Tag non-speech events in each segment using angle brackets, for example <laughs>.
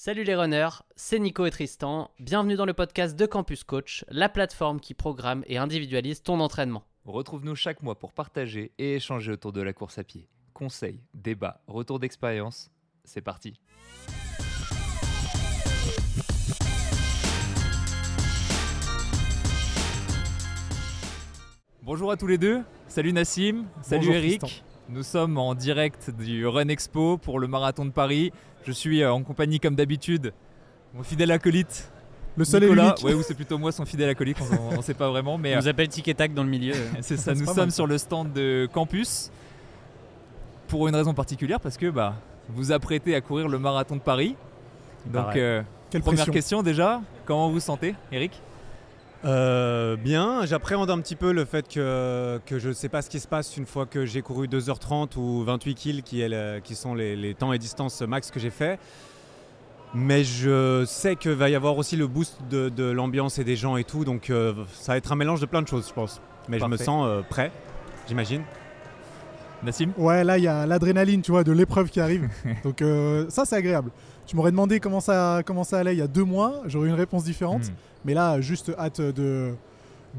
Salut les runners, c'est Nico et Tristan. Bienvenue dans le podcast de Campus Coach, la plateforme qui programme et individualise ton entraînement. Retrouve-nous chaque mois pour partager et échanger autour de la course à pied. Conseils, débats, retours d'expérience, c'est parti. Bonjour à tous les deux, salut Nassim, salut Bonjour, Eric. Tristan. Nous sommes en direct du Run Expo pour le marathon de Paris. Je suis euh, en compagnie comme d'habitude mon fidèle acolyte Le seul Nicolas. Ouais, ou c'est plutôt moi son fidèle acolyte, on ne sait pas vraiment, mais On euh, nous appelle Tic et Tac dans le milieu. <laughs> c'est ça, nous sommes mal, sur le stand de campus pour une raison particulière parce que bah, vous apprêtez à courir le marathon de Paris. Donc, euh, Quelle première pression. question déjà, comment vous vous sentez, Eric? Euh, bien, j'appréhende un petit peu le fait que, que je ne sais pas ce qui se passe une fois que j'ai couru 2h30 ou 28 kills qui, est le- qui sont les, les temps et distances max que j'ai fait. Mais je sais qu'il va y avoir aussi le boost de, de l'ambiance et des gens et tout, donc euh, ça va être un mélange de plein de choses, je pense. Mais je me sens euh, prêt, j'imagine. Nassim? Ouais, là, il y a l'adrénaline, tu vois, de l'épreuve qui arrive. <laughs> Donc, euh, ça, c'est agréable. Tu m'aurais demandé comment ça, comment ça allait il y a deux mois, j'aurais eu une réponse différente. Hmm. Mais là, juste hâte de,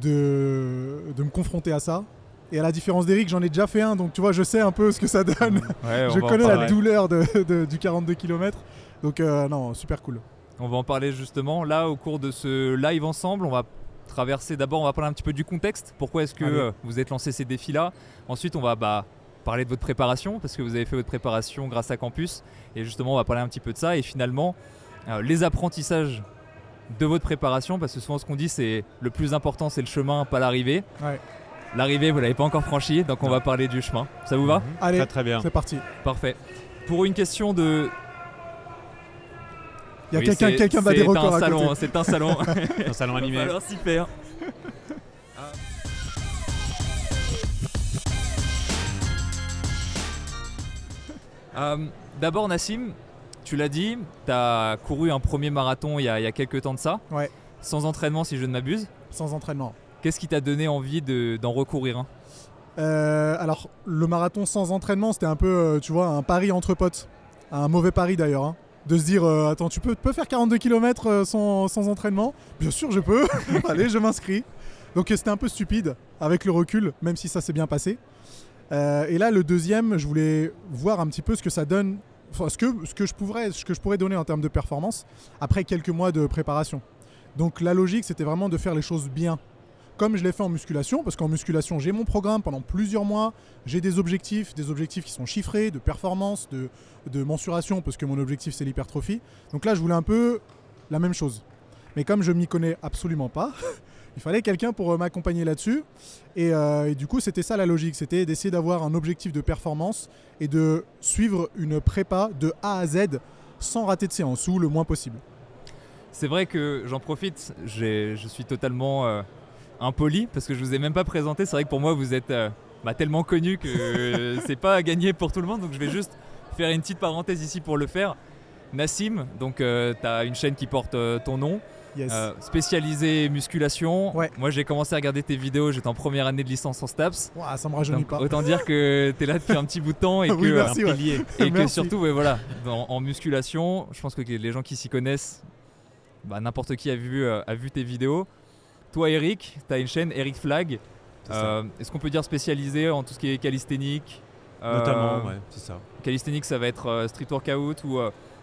de, de me confronter à ça. Et à la différence d'Eric, j'en ai déjà fait un, donc tu vois, je sais un peu ce que ça donne. Ouais, je connais la douleur de, de- du 42 km. Donc, euh, non, super cool. On va en parler justement. Là, au cours de ce live ensemble, on va traverser d'abord, on va parler un petit peu du contexte. Pourquoi est-ce que euh, vous êtes lancé ces défis-là? Ensuite, on va bah, parler de votre préparation, parce que vous avez fait votre préparation grâce à Campus. Et justement, on va parler un petit peu de ça. Et finalement, euh, les apprentissages de votre préparation, parce que souvent ce qu'on dit, c'est le plus important, c'est le chemin, pas l'arrivée. Ouais. L'arrivée, vous l'avez pas encore franchie, donc on Non. va parler du chemin. Ça vous va Mhm. Allez, Très très bien. c'est parti. Parfait. Pour une question de... Il y a Oui, quelqu'un quelqu'un bat des records un salon. C'est un salon. <laughs> Un salon Va animé. falloir s'y faire. Euh, D'abord Nassim, tu l'as dit, tu as couru un premier marathon il y, a, il y a quelques temps de ça, Ouais, sans entraînement si je ne m'abuse. sans entraînement. Qu'est-ce qui t'a donné envie de- d'en recourir un Euh, alors, le marathon sans entraînement, c'était un peu, euh, tu vois, un pari entre potes. Un mauvais pari d'ailleurs. hein. De se dire, euh, attends, tu peux, peux faire 42 km sans, sans entraînement? Bien sûr, je peux. <laughs> Allez, je m'inscris. Donc, c'était un peu stupide avec le recul, même si ça s'est bien passé. Euh, et là, le deuxième, je voulais voir un petit peu ce que ça donne, enfin, ce que, ce que, je, pourrais, ce que je pourrais donner en termes de performance après quelques mois de préparation. Donc, la logique, c'était vraiment de faire les choses bien comme je l'ai fait en musculation, parce qu'en musculation, j'ai mon programme pendant plusieurs mois, j'ai des objectifs, des objectifs qui sont chiffrés, de performance, de, de mensuration, parce que mon objectif c'est l'hypertrophie. Donc là, je voulais un peu la même chose. Mais comme je m'y connais absolument pas, <laughs> il fallait quelqu'un pour euh, m'accompagner là-dessus. Et, euh, et du coup, c'était ça la logique, c'était d'essayer d'avoir un objectif de performance et de suivre une prépa de A à Z sans rater de séance ou le moins possible. C'est vrai que j'en profite, je suis totalement euh, impoli parce que je vous ai même pas présenté. C'est vrai que pour moi, vous êtes bah, tellement connu que <laughs> c'est pas à gagner pour tout le monde. Donc je vais juste faire une petite parenthèse ici pour le faire. Nassim, donc tu as une chaîne qui porte ton nom, Yes. euh, spécialisée musculation. Ouais. Moi j'ai commencé à regarder tes vidéos, j'étais en première année de licence en STAPS. Ouah, ça me rajeunit pas. autant dire que tu es là depuis un petit bout de temps et <laughs> Oui, que, euh, merci, ouais. <laughs> Et que surtout, ouais, voilà, dans- en musculation, je pense que les gens qui s'y connaissent, bah, n'importe qui a vu, euh, a vu tes vidéos. Toi, Eric, tu as une chaîne Eric Flag. Euh, Est-ce qu'on peut dire spécialisé en tout ce qui est calisthénique euh, Notamment, ouais, c'est ça. Calisthénique, ça va être euh, street workout ou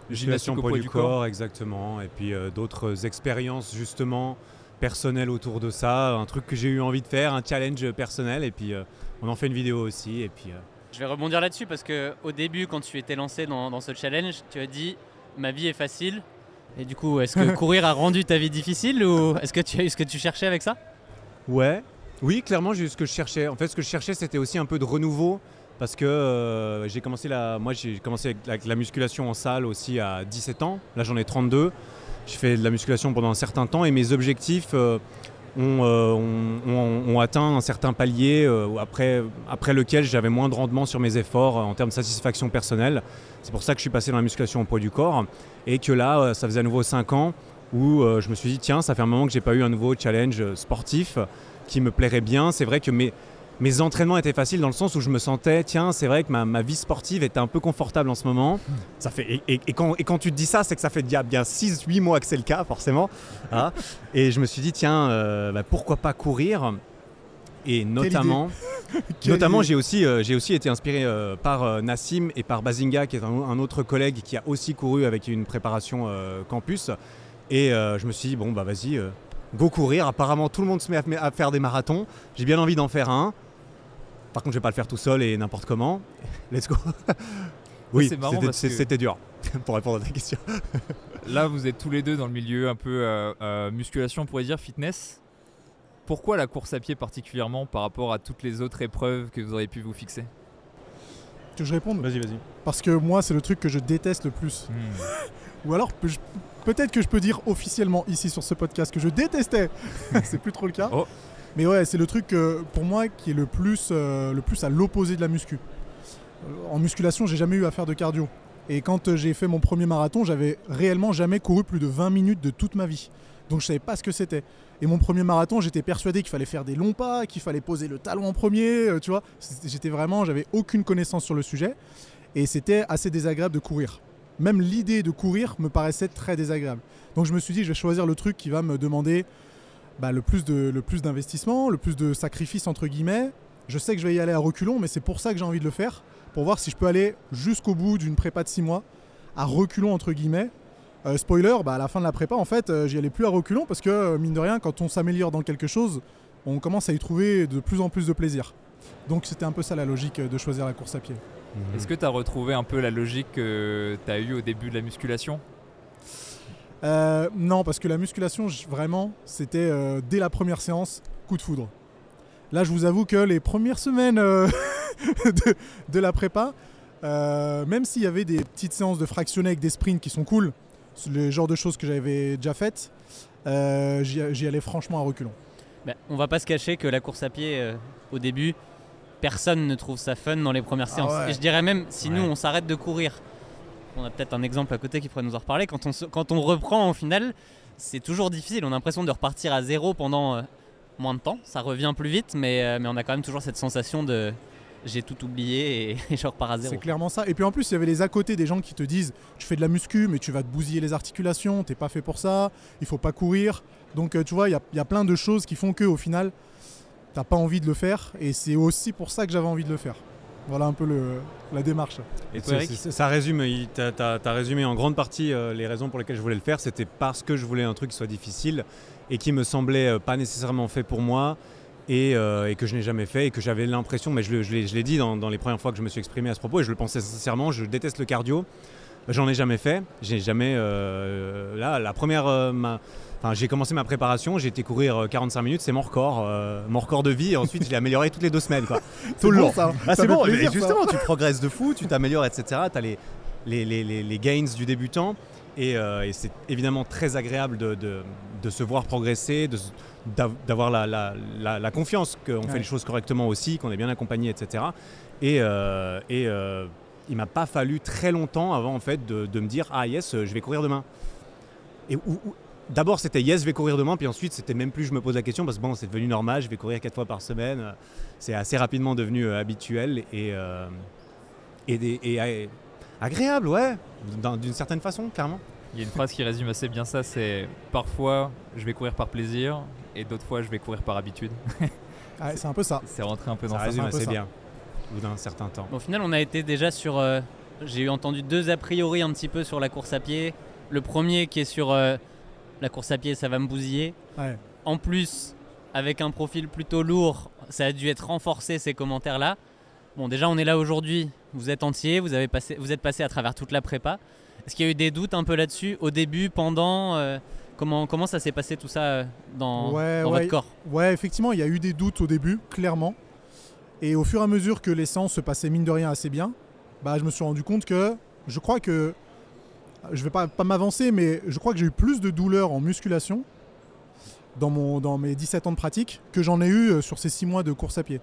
gymnastique au poids poids du du corps, corps. exactement. Et puis euh, d'autres expériences justement personnelles autour de ça. Un truc que j'ai eu envie de faire, un challenge personnel. Et puis euh, on en fait une vidéo aussi. Et puis euh, Je vais rebondir là-dessus parce que au début, quand tu étais lancé dans, dans ce challenge, tu as dit ma vie est facile. Et du coup, est-ce que <laughs> courir a rendu ta vie difficile ou est-ce que tu as eu ce que tu cherchais avec ça? Ouais, oui, clairement, j'ai eu ce que je cherchais. En fait, ce que je cherchais, c'était aussi un peu de renouveau. Parce que euh, j'ai commencé la, moi j'ai commencé avec la, musculation en salle aussi à 17 ans. Là j'en ai 32. J'ai fait de la musculation pendant un certain temps et mes objectifs euh, ont, euh, ont- atteint un certain palier après, après lequel j'avais moins de rendement sur mes efforts en termes de satisfaction personnelle. C'est pour ça que je suis passé dans la musculation au poids du corps et que là ça faisait à nouveau 5 ans où je me suis dit tiens ça fait un moment que j'ai pas eu un nouveau challenge sportif qui me plairait bien. C'est vrai que mes, mes entraînements étaient faciles dans le sens où je me sentais, tiens, c'est vrai que ma, ma vie sportive était un peu confortable en ce moment. Ça fait, et, et- et quand, et quand tu te dis ça, c'est que ça fait déjà bien 6-8 mois que c'est le cas, forcément. hein. et je me suis dit, tiens, euh, bah, pourquoi pas courir? Et notamment, <laughs> notamment j'ai aussi, euh, j'ai aussi été inspiré euh, par Nassim et par Bazinga, qui est un, un autre collègue qui a aussi couru avec une préparation campus. Et je me suis dit, bon, bah vas-y, go courir. Apparemment, tout le monde se met à, à faire des marathons. J'ai bien envie d'en faire un. Par contre, je vais pas le faire tout seul et n'importe comment. Let's go. <laughs> oui, c'était- que- dur <laughs> pour répondre à ta question. <laughs> Là, vous êtes tous les deux dans le milieu un peu euh, euh, musculation, on pourrait dire, fitness. Pourquoi la course à pied particulièrement par rapport à toutes les autres épreuves que vous auriez pu vous fixer? Que je réponde? Vas-y, vas-y. Parce que moi, c'est le truc que je déteste le plus. Ou alors, peut-être que je peux dire officiellement ici sur ce podcast que je détestais. c'est plus trop le cas. Oh. Mais ouais, c'est le truc euh, pour moi qui est le plus, euh, le plus à l'opposé de la muscu. Euh, En musculation, j'ai jamais eu à faire de cardio. Et quand j'ai fait mon premier marathon, j'avais réellement jamais couru plus de 20 minutes de toute ma vie. Donc je savais pas ce que c'était. Et mon premier marathon, j'étais persuadé qu'il fallait faire des longs pas, qu'il fallait poser le talon en premier, tu vois. J'étais vraiment, j'avais aucune connaissance sur le sujet. Et c'était assez désagréable de courir. Même l'idée de courir me paraissait très désagréable. Donc je me suis dit, je vais choisir le truc qui va me demander bah, le plus de- le plus d'investissement, le plus de sacrifices entre guillemets. Je sais que je vais y aller à reculons, mais c'est pour ça que j'ai envie de le faire, pour voir si je peux aller jusqu'au bout d'une prépa de 6 mois, à reculons entre guillemets. Euh, spoiler, bah, à la fin de la prépa, en fait, euh, j'y allais plus à reculons parce que, euh, mine de rien, quand on s'améliore dans quelque chose, on commence à y trouver de plus en plus de plaisir. Donc c'était un peu ça la logique de choisir la course à pied. Est-ce que tu as retrouvé un peu la logique que tu as eue au début de la musculation? Euh, non, parce que la musculation, vraiment, c'était euh, dès la première séance, coup de foudre. Là, je vous avoue que les premières semaines euh, <laughs> de, de la prépa, même s'il y avait des petites séances de fractionnés avec des sprints qui sont cool, c'est le genre de choses que j'avais déjà faites, j'y allais franchement à reculons. Bah, on va pas se cacher que la course à pied, au début, personne ne trouve ça fun dans les premières Ah séances. ouais. Et je dirais même, si nous on s'arrête de courir, on a peut-être un exemple à côté qui pourrait nous en reparler, quand on, reprend au final, c'est toujours difficile. On a l'impression de repartir à zéro pendant euh, moins de temps. Ça revient plus vite, mais, euh, mais on a quand même toujours cette sensation de j'ai tout oublié <laughs> et, je repars à zéro. C'est clairement ça. Et puis en plus, il y avait les à côté des gens qui te disent Tu fais de la muscu, mais tu vas te bousiller les articulations, t'es pas fait pour ça, il faut pas courir. Donc euh, tu vois, il y y a plein de choses qui font que au final, t'as pas envie de le faire. Et c'est aussi pour ça que j'avais envie de le faire. Voilà un peu le, la démarche. Et toi, Eric ça résume, t'as as, résumé en grande partie euh, les raisons pour lesquelles je voulais le faire. C'était parce que je voulais un truc qui soit difficile et qui me semblait euh, pas nécessairement fait pour moi et, euh, et que je n'ai jamais fait et que j'avais l'impression, mais je, l'ai je l'ai dit dans, dans les premières fois que je me suis exprimé à ce propos et je le pensais sincèrement, je déteste le cardio. J'en ai jamais fait. J'ai jamais. euh, là, la première. euh, ma- Enfin, j'ai commencé ma préparation, j'ai été courir euh, 45 minutes, c'est mon record, euh, mon record de vie. Et ensuite, je l'ai amélioré toutes les deux semaines, quoi. <laughs> Tout le long. Ah, c'est bon, plaisir, justement, tu progresses de fou, tu t'améliores, etc. Tu as les, les, les, les- les gains du débutant. Et, euh, et c'est évidemment très agréable de, de- de se voir progresser, d'avoir la, la- la- la confiance qu'on Ouais. fait les choses correctement aussi, qu'on est bien accompagné, etc. Et, euh, et euh, il m'a pas fallu très longtemps avant en fait de, de me dire ah yes, euh, je vais courir demain. Et D'abord c'était yes, je vais courir demain, puis ensuite c'était même plus je me pose la question parce que bon c'est devenu normal, je vais courir quatre fois par semaine, c'est assez rapidement devenu euh, habituel et, euh, et, des- et, euh, agréable, ouais, d'un- d'une certaine façon, clairement. Il y a une phrase qui résume assez bien ça, c'est parfois je vais courir par plaisir et d'autres fois je vais courir par habitude. <laughs> Ouais, c'est un peu ça. C'est rentré un peu dans Ça ça. résume assez ça. bien, au bout d'un certain temps. Au final, on a été déjà sur. euh, J'ai eu entendu deux a priori un petit peu sur la course à pied. Le premier qui est sur euh, la course à pied, ça va me bousiller. Ouais. En plus, avec un profil plutôt lourd, ça a dû être renforcé ces commentaires-là. Bon, déjà, on est là aujourd'hui. Vous êtes entier, vous, avez passé, vous êtes passé à travers toute la prépa. Est-ce qu'il y a eu des doutes un peu là-dessus au début, pendant euh, comment, comment ça s'est passé tout ça euh, dans, Ouais, dans ouais. votre corps? Ouais, effectivement, il y a eu des doutes au début, clairement. Et au fur et à mesure que les séances se passaient mine de rien assez bien, bah, je me suis rendu compte que je crois que. Je vais pas, m'avancer, mais je crois que j'ai eu plus de douleurs en musculation dans, mon, dans mes 17 ans de pratique que j'en ai eu euh, sur ces 6 mois de course à pied.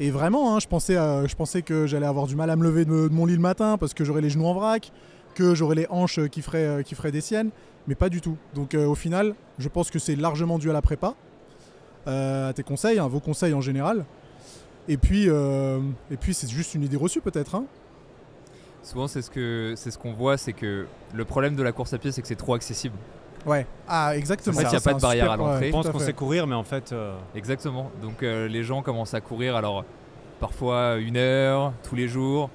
Et vraiment, hein, je, pensais, à- je pensais que j'allais avoir du mal à me lever de, mon lit le matin parce que j'aurais les genoux en vrac, que j'aurais les hanches euh, qui feraient, euh, des siennes, mais pas du tout. Donc euh, au final, je pense que c'est largement dû à la prépa, euh, à tes conseils, à vos conseils en général. Et puis, euh, et puis c'est juste une idée reçue peut-être. hein. Souvent, c'est ce que c'est ce qu'on voit, c'est que le problème de la course à pied, c'est que c'est trop accessible. ouais. Ah, exactement. En fait, il y a pas de barrière super- à l'entrée. ouais, Je pense qu'on sait courir, mais en fait, euh, Exactement. Donc euh, les gens commencent à courir, alors parfois une heure, tous les jours.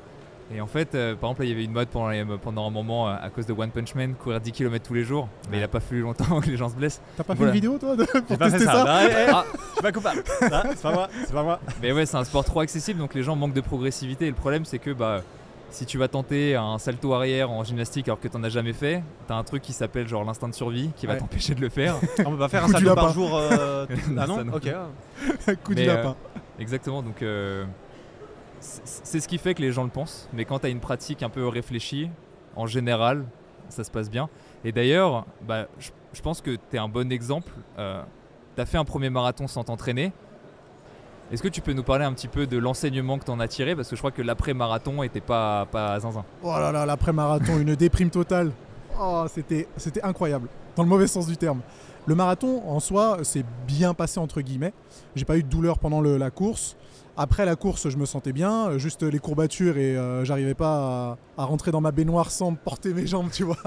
Et en fait, euh, par exemple, là, il y avait une mode pendant, les- pendant un moment euh, à cause de One Punch Man, courir 10 km tous les jours. Mais il a pas fallu longtemps <laughs> que les gens se blessent. T'as pas fait une vidéo toi de- pour pas fait tester ça, ça. Eh, eh, Ah. Je suis pas coupable. C'est pas moi. C'est pas moi. Mais ouais, c'est un sport trop accessible, donc les gens manquent de progressivité. Et le problème, c'est que bah, si tu vas tenter un salto arrière en gymnastique alors que t'en as jamais fait, t'as un truc qui s'appelle genre l'instinct de survie qui va t'empêcher de le faire. <laughs> On peut pas faire un du salto par jour. euh, <laughs> Ah non non. Ok. <laughs> Coup du Mais, euh, lapin. Exactement, donc euh, c'est ce qui fait que les gens le pensent. Mais quand tu as une pratique un peu réfléchie, en général, ça se passe bien. Et d'ailleurs, bah, je je pense que tu es un bon exemple. tu as fait un premier marathon sans t'entraîner. Est-ce que tu peux nous parler un petit peu de l'enseignement que tu en as tiré? Parce que je crois que l'après-marathon était pas, pas zinzin. Oh là là, l'après-marathon, une déprime totale. Oh, c'était, incroyable, dans le mauvais sens du terme. Le marathon, en soi, c'est bien passé, entre guillemets. J'ai pas eu de douleur pendant la course. Après la course, je me sentais bien, juste les courbatures et euh, j'arrivais pas à, à rentrer dans ma baignoire sans porter mes jambes, tu vois,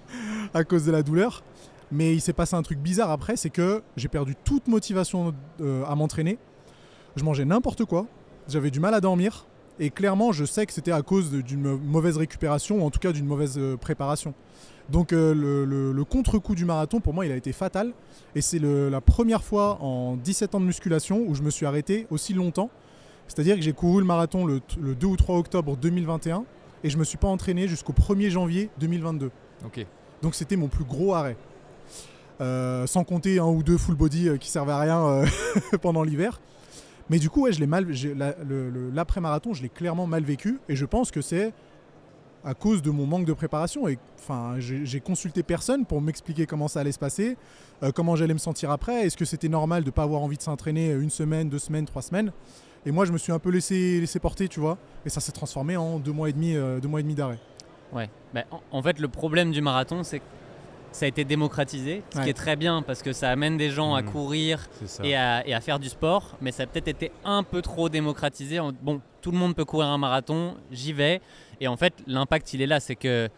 <laughs> à cause de la douleur. Mais il s'est passé un truc bizarre après, c'est que j'ai perdu toute motivation euh, à m'entraîner. Je mangeais n'importe quoi, j'avais du mal à dormir, et clairement, je sais que c'était à cause d'une mauvaise récupération, ou en tout cas d'une mauvaise euh, préparation. Donc euh, le, le- le contre-coup du marathon, pour moi, il a été fatal. Et c'est la première fois en 17 ans de musculation où je me suis arrêté aussi longtemps. C'est-à-dire que j'ai couru le marathon le, t- le 2 ou 3 octobre 2021 et je me suis pas entraîné jusqu'au 1er janvier 2022. Ok. Donc c'était mon plus gros arrêt. Euh, sans compter un ou deux full body qui servaient à rien euh, <laughs> pendant l'hiver. Mais du coup, ouais, je l'ai mal, l'après-marathon, je l'ai clairement mal vécu et je pense que c'est à cause de mon manque de préparation. Et enfin, j'ai consulté personne pour m'expliquer comment ça allait se passer, euh, comment j'allais me sentir après. Est-ce que c'était normal de pas avoir envie de s'entraîner une semaine, deux semaines, trois semaines Et moi, je me suis un peu laissé, porter, tu vois. Et ça s'est transformé en deux mois et demi, euh, deux mois et demi d'arrêt. Ouais. En, en fait, le problème du marathon, c'est que ça a été démocratisé, ce Ouais. qui est très bien parce que ça amène des gens à Mhm. courir et à, et à faire du sport, mais ça a peut-être été un peu trop démocratisé. En- Bon, tout le monde peut courir un marathon, j'y vais. Et en fait, l'impact, il est là, c'est que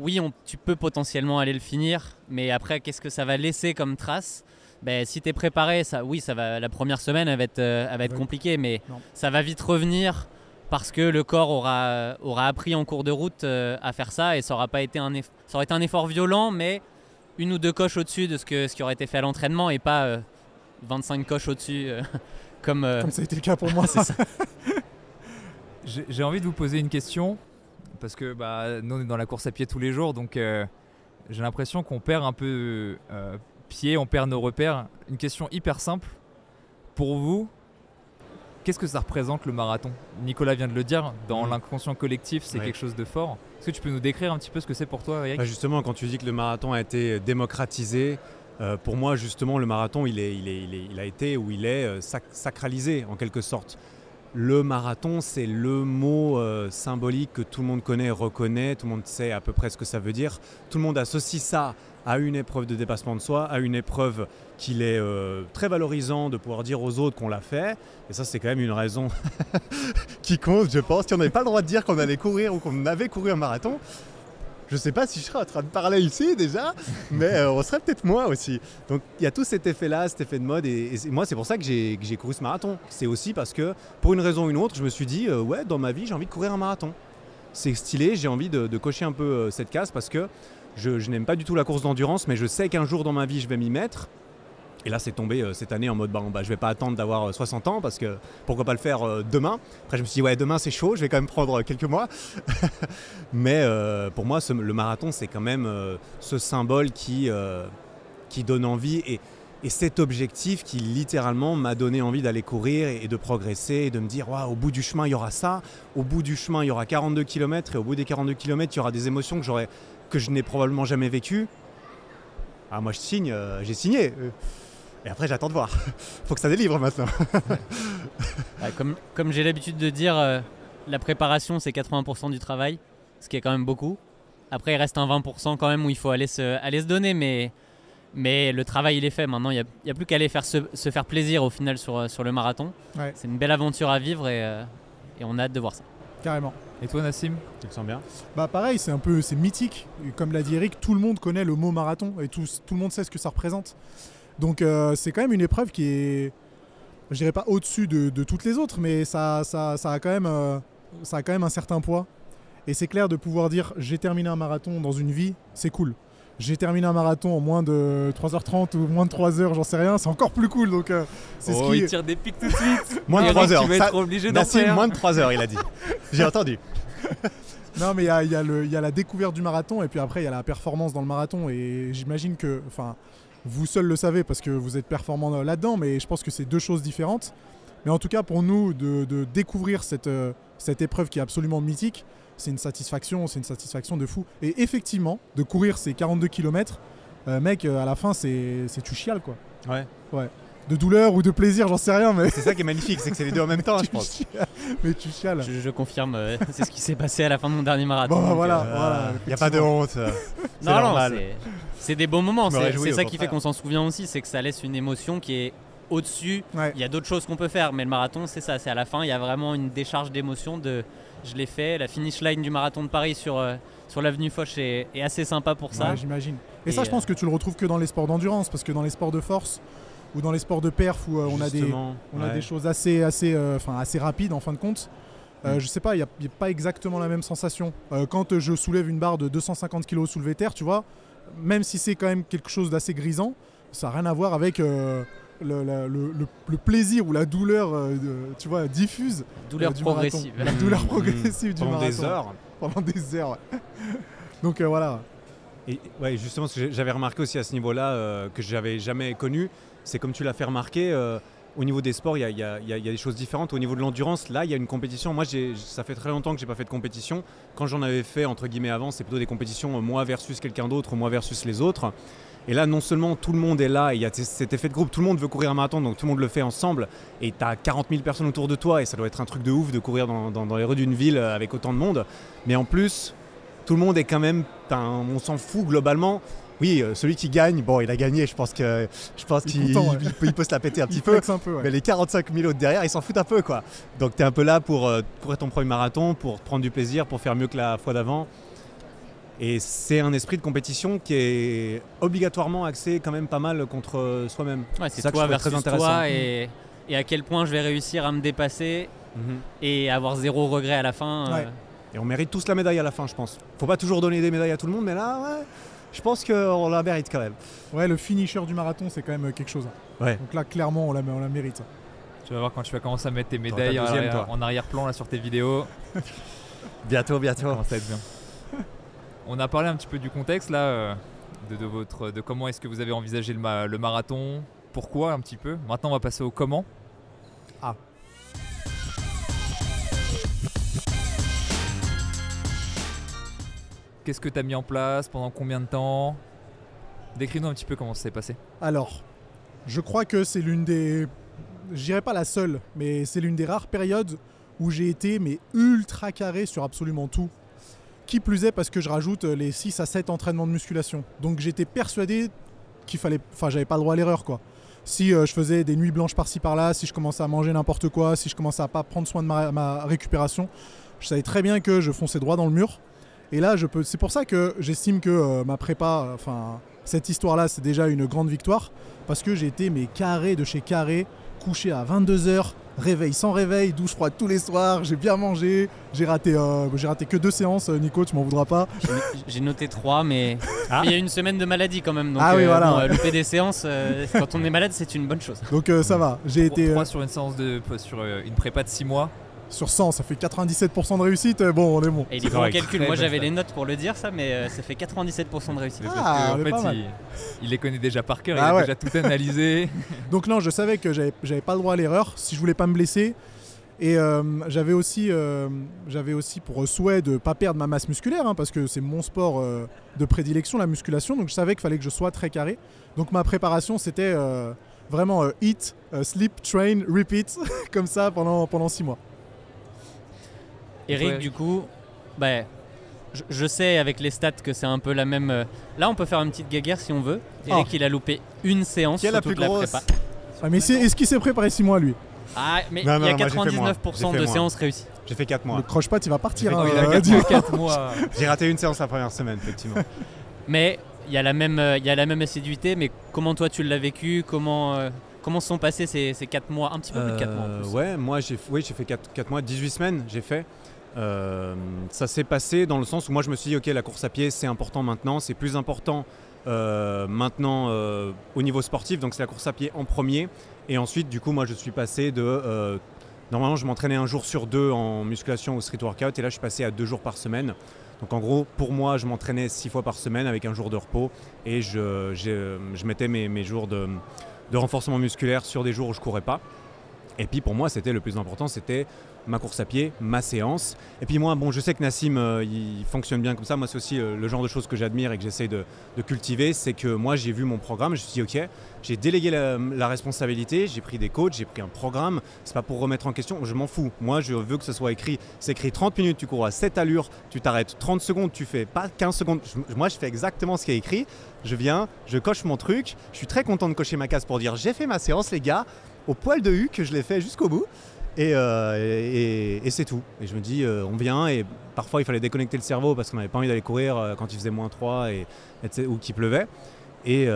oui, on- tu peux potentiellement aller le finir, mais après, qu'est-ce que ça va laisser comme trace? Ben, si tu es préparé, ça, oui, ça va, la première semaine, elle va être, euh, elle va être compliquée, mais Non. ça va vite revenir parce que le corps aura, aura appris en cours de route euh, à faire ça et ça aura pas été un eff- ça aurait été un effort violent, mais une ou deux coches au-dessus de ce, que, ce qui aurait été fait à l'entraînement et pas euh, 25 coches au-dessus euh, <laughs> comme, euh, Comme ça a été le cas pour moi. c'est ça. <laughs> J'ai j'ai envie de vous poser une question parce que bah, nous on est dans la course à pied tous les jours, donc euh, j'ai l'impression qu'on perd un peu euh, pied, on perd nos repères. Une question hyper simple. Pour vous, qu'est-ce que ça représente le marathon? Nicolas vient de le dire, dans Mhm. l'inconscient collectif, c'est Ouais. quelque chose de fort. Est-ce que tu peux nous décrire un petit peu ce que c'est pour toi, Bah, justement, quand tu dis que le marathon a été démocratisé, euh, pour moi, justement, le marathon, il, a été ou il est euh, sac- sacralisé en quelque sorte. Le marathon, c'est le mot euh, symbolique que tout le monde connaît reconnaît, tout le monde sait à peu près ce que ça veut dire. Tout le monde associe ça à une épreuve de dépassement de soi, à une épreuve qu'il est euh, très valorisant de pouvoir dire aux autres qu'on l'a fait. Et ça, c'est quand même une raison <laughs> qui compte, je pense. Si on n'avait pas le droit de dire qu'on allait courir ou qu'on avait couru un marathon, je sais pas si je serais en train de parler ici déjà, mais euh, on serait peut-être moi aussi. Donc il y a tout cet effet-là, cet effet de mode, et, moi c'est pour ça que j'ai couru ce marathon. C'est aussi parce que pour une raison ou une autre, je me suis dit, euh, ouais, dans ma vie, j'ai envie de courir un marathon. C'est stylé, j'ai envie de, cocher un peu cette case parce que je, n'aime pas du tout la course d'endurance, mais je sais qu'un jour dans ma vie, je vais m'y mettre. Et là, c'est tombé euh, cette année en mode, bah, bah, je vais pas attendre d'avoir euh, 60 ans parce que pourquoi pas le faire euh, demain. Après, je me suis dit, ouais, demain c'est chaud, je vais quand même prendre euh, quelques mois. <laughs> Mais pour moi, le marathon, c'est quand même ce symbole qui, qui donne envie et, et cet objectif qui littéralement m'a donné envie d'aller courir et, de progresser et de me dire, Waouh, au bout du chemin, il y aura ça, au bout du chemin, il y aura 42 km et au bout des 42 km, il y aura des émotions que, que je n'ai probablement jamais vécues. Ah, moi, je signe, euh, j'ai signé. Euh, Et après, j'attends de voir. <laughs> Faut que ça délivre maintenant. <laughs> Comme comme j'ai l'habitude de dire, euh, la préparation c'est 80% du travail, ce qui est quand même beaucoup. Après, il reste un 20% quand même où il faut aller se, aller se donner, mais, Mais le travail, il est fait. Maintenant, il n'y a, plus qu'à aller faire se, se faire plaisir au final sur, euh, sur le marathon. Ouais. C'est une belle aventure à vivre et, euh, et on a hâte de voir ça. Carrément. Et toi, Nassim Tu le sens bien? Bah pareil, c'est un peu, c'est mythique. Comme l'a dit Eric, tout le monde connaît le mot marathon et tout, tout le monde sait ce que ça représente. Donc euh, c'est quand même une épreuve qui est, je dirais pas au-dessus de, de toutes les autres, mais ça, ça, ça a quand même, euh, ça a quand même un certain poids. Et c'est clair de pouvoir dire j'ai terminé un marathon dans une vie, c'est cool. J'ai terminé un marathon en moins de 3h30 ou moins de 3h, j'en sais rien, c'est encore plus cool. Donc euh, c'est Oh, ce qui il tire des pics tout de suite. <laughs> Moins de Eric, 3 heures. Tu vas être obligé d'en faire. moins de 3 heures, il a dit. <laughs> J'ai entendu. <laughs> Non, mais il y a, il y a le- il y a la découverte du marathon et puis après il y a la performance dans le marathon. Et j'imagine que, enfin, vous seul le savez parce que vous êtes performant là-dedans, mais je pense que c'est deux choses différentes. Mais en tout cas, pour nous, de, de découvrir cette, euh, cette épreuve qui est absolument mythique, c'est une satisfaction, c'est une satisfaction de fou. Et effectivement, de courir ces 42 km, mec, euh, à la fin, c'est c'est tu chiales quoi. Ouais. De douleur ou de plaisir, j'en sais rien, mais C'est ça qui est magnifique, c'est que c'est les deux en même temps, je <laughs> tu pense. chiales. Mais tu chiales. Je, je confirme, euh, <laughs> c'est ce qui s'est passé à la fin de mon dernier marathon. Bon, bah, donc, voilà. euh, Il n'y a pas de honte. euh. c'est Non, non, normal. c'est- c'est des beaux moments. C'est ça qui fait qu'on s'en souvient aussi, c'est que ça laisse une émotion qui est au-dessus. Ouais. Il y a d'autres choses qu'on peut faire, mais le marathon, c'est ça. C'est à la fin, il y a vraiment une décharge d'émotion de je l'ai fait. La finish line du marathon de Paris sur, euh, sur l'avenue Foch est, est assez sympa pour ça. Ouais, j'imagine. Et, Et, ça, je pense que tu le retrouves que dans les sports d'endurance, parce que dans les sports de force ou dans les sports de perf où euh, on, a des, on a des choses assez, assez, euh, enfin, assez rapides en fin de compte. Euh, Mm. Je sais pas, il n'y a, il y a pas exactement la même sensation. Euh, quand je soulève une barre de 250 kg soulevé terre, tu vois, même si c'est quand même quelque chose d'assez grisant, ça n'a rien à voir avec euh, le, la- le- le- le plaisir ou la douleur, euh, tu vois, diffuse. Douleur euh, du marathon. progressive. La douleur Mmh, progressive mmh. du Pendant marathon. des heures. Pendant des heures, ouais. <laughs> Donc euh, voilà. Et ouais, justement, ce que j'avais remarqué aussi à ce niveau-là, euh, que j'avais jamais connu, c'est comme tu l'as fait remarquer, euh, au niveau des sports, il y a, il y y y a des choses différentes. Au niveau de l'endurance, là, il y a une compétition. Moi, ça fait très longtemps que j'ai pas fait de compétition. Quand j'en avais fait, entre guillemets, avant, c'est plutôt des compétitions euh, moi versus quelqu'un d'autre, moi versus les autres. Et là, non seulement tout le monde est là, il y a cet effet de groupe, tout le monde veut courir un marathon, donc tout le monde le fait ensemble, et tu as 40 000 personnes autour de toi, et ça doit être un truc de ouf de courir dans, dans- dans les rues d'une ville euh, avec autant de monde. Mais en plus, tout le monde est quand même, on s'en fout globalement. Oui, euh, celui qui gagne, bon, il a gagné, je pense que je pense Il est qu'il ouais. il peut, il peut se la péter un <laughs> petit peu. flex un peu, ouais. Mais les 45 000 autres derrière, ils s'en foutent un peu, quoi. Donc tu es un peu là pour euh, courir ton premier marathon, pour prendre du plaisir, pour faire mieux que la fois d'avant. Et c'est un esprit de compétition qui est obligatoirement axé quand même pas mal contre soi-même. Ouais, C'est ça que toi je trouve très intéressant. toi et, et à quel point je vais réussir à me dépasser Mhm. et avoir zéro regret à la fin. Ouais. euh, Et on mérite tous la médaille à la fin, je pense. Faut pas toujours donner des médailles à tout le monde, mais là, ouais, je pense qu'on la mérite quand même. Ouais, le finisher du marathon, c'est quand même euh, quelque chose. Ouais. Donc là, clairement, on la, on la mérite. Tu vas voir quand tu vas commencer à mettre tes médailles deuxième, toi. en arrière-plan là sur tes vidéos. <laughs> Bientôt, Ça bientôt. commence à être bien. On a parlé un petit peu du contexte là, euh, de, de votre, de comment est-ce que vous avez envisagé le, ma- le marathon, pourquoi un petit peu. Maintenant, on va passer au comment. Ah. Qu'est-ce que tu as mis en place Pendant combien de temps? Décris-nous un petit peu comment ça s'est passé. Alors, je crois que c'est l'une des. Je dirais pas la seule, mais c'est l'une des rares périodes où j'ai été mais ultra carré sur absolument tout. Qui plus est parce que je rajoute les 6 à 7 entraînements de musculation. Donc j'étais persuadé qu'il fallait. Enfin, j'avais pas le droit à l'erreur quoi. Si euh, je faisais des nuits blanches par-ci par-là, si je commençais à manger n'importe quoi, si je commençais à pas prendre soin de ma, récupération, je savais très bien que je fonçais droit dans le mur. Et là, je peux. C'est pour ça que j'estime que euh, ma prépa, euh, enfin, cette histoire-là, c'est déjà une grande victoire parce que j'ai été mais carré de chez carré, couché à 22h, réveil sans réveil, douche froide tous les soirs, j'ai bien mangé, j'ai raté, euh, j'ai raté que deux séances, euh, Nico, tu m'en voudras pas. j'ai- noté trois, mais Ah. il y a une semaine de maladie quand même. Donc, Ah oui, euh, voilà, ouais. euh, louper des séances, euh, quand on est malade, c'est une bonne chose. Donc euh, ça va, j'ai été 3 sur une séance de sur une prépa de 6 mois. Sur 100, ça fait 97% de réussite, euh, bon, on est bon. Et il est bon calcul. Moi, j'avais les notes pour le dire, ça, mais euh, ça fait 97% de réussite. Parce Ah, que, en fait, mal. il, il les connaît déjà par cœur, Ah il a ouais. déjà tout analysé. <laughs> Donc non, je savais que j'avais pas le droit à l'erreur si je voulais pas me blesser. Et euh, j'avais aussi, euh, j'avais aussi pour souhait de pas perdre ma masse musculaire, hein, parce que c'est mon sport euh, de prédilection, la musculation. Donc je savais qu'il fallait que je sois très carré. Donc ma préparation, c'était euh, vraiment euh, eat, euh, sleep, train, repeat, <laughs> comme ça pendant, pendant six mois. Eric, Ouais. du coup, bah, je, je sais avec les stats que c'est un peu la même. euh, Là, on peut faire une petite guéguerre si on veut. Eric, il a loupé une séance Qui est sur la toute plus la grosse prépa. Ah, mais c'est- est-ce qu'il s'est préparé 6 mois lui? Ah, mais Non, il non, y a moi, j'ai fait moins. 99% J'ai fait de moins. séances réussies. J'ai fait 4 mois. Le croche-patte il va partir. Hein, il a euh, quatre- dis- 4 <laughs> mois. J'ai raté une séance la première semaine, effectivement. <laughs> Mais il y, a la même, euh, il y a la même assiduité. Mais comment toi tu l'as vécu? Comment, euh, comment se sont passés ces, ces 4 mois? Un petit peu plus de 4 mois. en Euh, plus. ouais, moi j'ai oui, j'ai fait 4, mois, 18 semaines, j'ai fait. Euh, ça s'est passé dans le sens où moi je me suis dit ok la course à pied c'est important maintenant, c'est plus important euh, maintenant euh, au niveau sportif, donc c'est la course à pied en premier. Et ensuite du coup moi je suis passé de... normalement je m'entraînais un jour sur deux en musculation ou street workout et là je suis passé à deux jours par semaine. Donc en gros pour moi je m'entraînais six fois par semaine avec un jour de repos et je, je mettais mes, mes jours de, de renforcement musculaire sur des jours où je courais pas. Et puis pour moi, c'était le plus important, c'était ma course à pied, ma séance. Et puis moi, bon, je sais que Nassim, euh, il fonctionne bien comme ça. Moi, c'est aussi euh, le genre de choses que j'admire et que j'essaie de, cultiver. C'est que moi, j'ai vu mon programme, je me suis dit, ok, j'ai délégué la, responsabilité, j'ai pris des coachs, j'ai pris un programme. C'est pas pour remettre en question, je m'en fous. Moi, je veux que ce soit écrit. C'est écrit 30 minutes, tu cours à cette allure, tu t'arrêtes 30 secondes, tu fais pas 15 secondes. Moi, je fais exactement ce qui est écrit. Je viens, je coche mon truc. Je suis très content de cocher ma case pour dire, j'ai fait ma séance, les gars au poil de hu que je l'ai fait jusqu'au bout. Et, euh, et- c'est tout. Et je me dis, euh, on vient et parfois il fallait déconnecter le cerveau parce qu'on n'avait pas envie d'aller courir euh, quand il faisait moins 3 et, ou qu'il pleuvait. Et,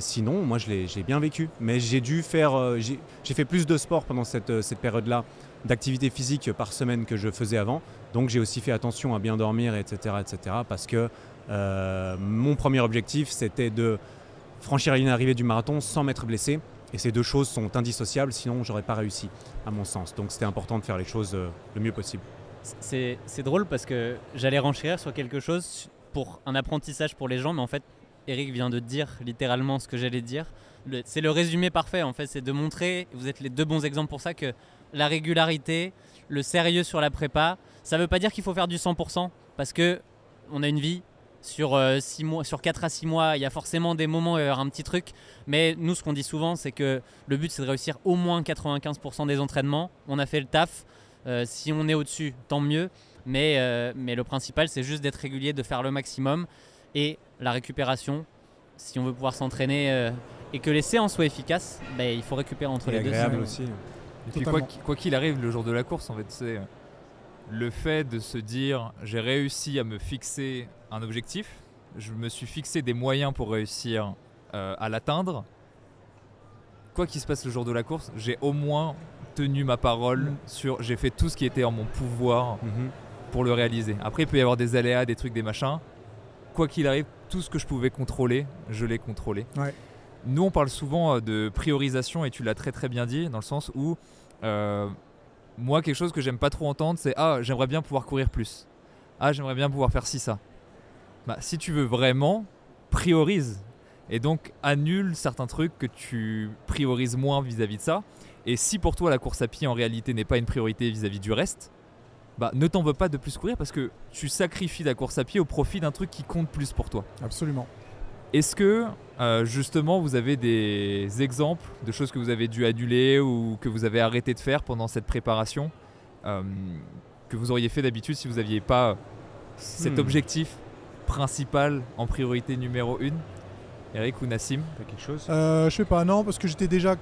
sinon, moi je l'ai bien vécu. Mais j'ai dû faire. j'ai fait plus de sport pendant cette, période-là, d'activité physique par semaine que je faisais avant. Donc j'ai aussi fait attention à bien dormir, etc. etc. parce que mon premier objectif c'était de franchir la ligne d'arrivée du marathon sans m'être blessé. Et ces deux choses sont indissociables, sinon j'aurais pas réussi, à mon sens. Donc c'était important de faire les choses euh, le mieux possible. C'est drôle parce que j'allais renchérir sur quelque chose pour un apprentissage pour les gens, mais en fait, Eric vient de dire littéralement ce que j'allais dire. C'est le résumé parfait, en fait, c'est de montrer, vous êtes les deux bons exemples pour ça, que la régularité, le sérieux sur la prépa, ça veut pas dire qu'il faut faire du 100%, parce que on a une vie. Sur, euh, six mois, sur 4 à 6 mois, il y a forcément des moments où il y avoir un petit truc. Mais nous, ce qu'on dit souvent, c'est que le but, c'est de réussir au moins 95% des entraînements. On a fait le taf. Euh, si on est au-dessus, tant mieux. Mais, euh, mais le principal, c'est juste d'être régulier, de faire le maximum. Et la récupération, si on veut pouvoir s'entraîner euh, et que les séances soient efficaces, ben, il faut récupérer entre les deux. agréable aussi. Et puis quoi Totalement. qu'il- quoi qu'il arrive le jour de la course, en fait, c'est le fait de se dire j'ai réussi à me fixer un objectif, je me suis fixé des moyens pour réussir euh, à l'atteindre. Quoi qu'il se passe le jour de la course, j'ai au moins tenu ma parole Mm. sur j'ai fait tout ce qui était en mon pouvoir Mhm. pour le réaliser. Après, il peut y avoir des aléas, des trucs, des machins. Quoi qu'il arrive, tout ce que je pouvais contrôler, je l'ai contrôlé. Ouais. Nous, on parle souvent euh, de priorisation et tu l'as très très bien dit, dans le sens où euh, moi, quelque chose que j'aime pas trop entendre, c'est Ah, j'aimerais bien pouvoir courir plus. Ah, j'aimerais bien pouvoir faire ci, ça. Bah, si tu veux vraiment, priorise. Et donc, annule certains trucs que tu priorises moins vis-à-vis de ça. Et si pour toi, la course à pied en réalité n'est pas une priorité vis-à-vis du reste, bah, ne t'en veux pas de plus courir parce que tu sacrifies la course à pied au profit d'un truc qui compte plus pour toi. Absolument. Est-ce que euh, justement vous avez des exemples de choses que vous avez dû annuler ou que vous avez arrêté de faire pendant cette préparation euh, que vous auriez fait d'habitude si vous n'aviez pas cet Hmm. objectif principal en priorité numéro une Eric ou Nassim T'as quelque chose? Euh, je sais pas, non, parce que j'étais déjà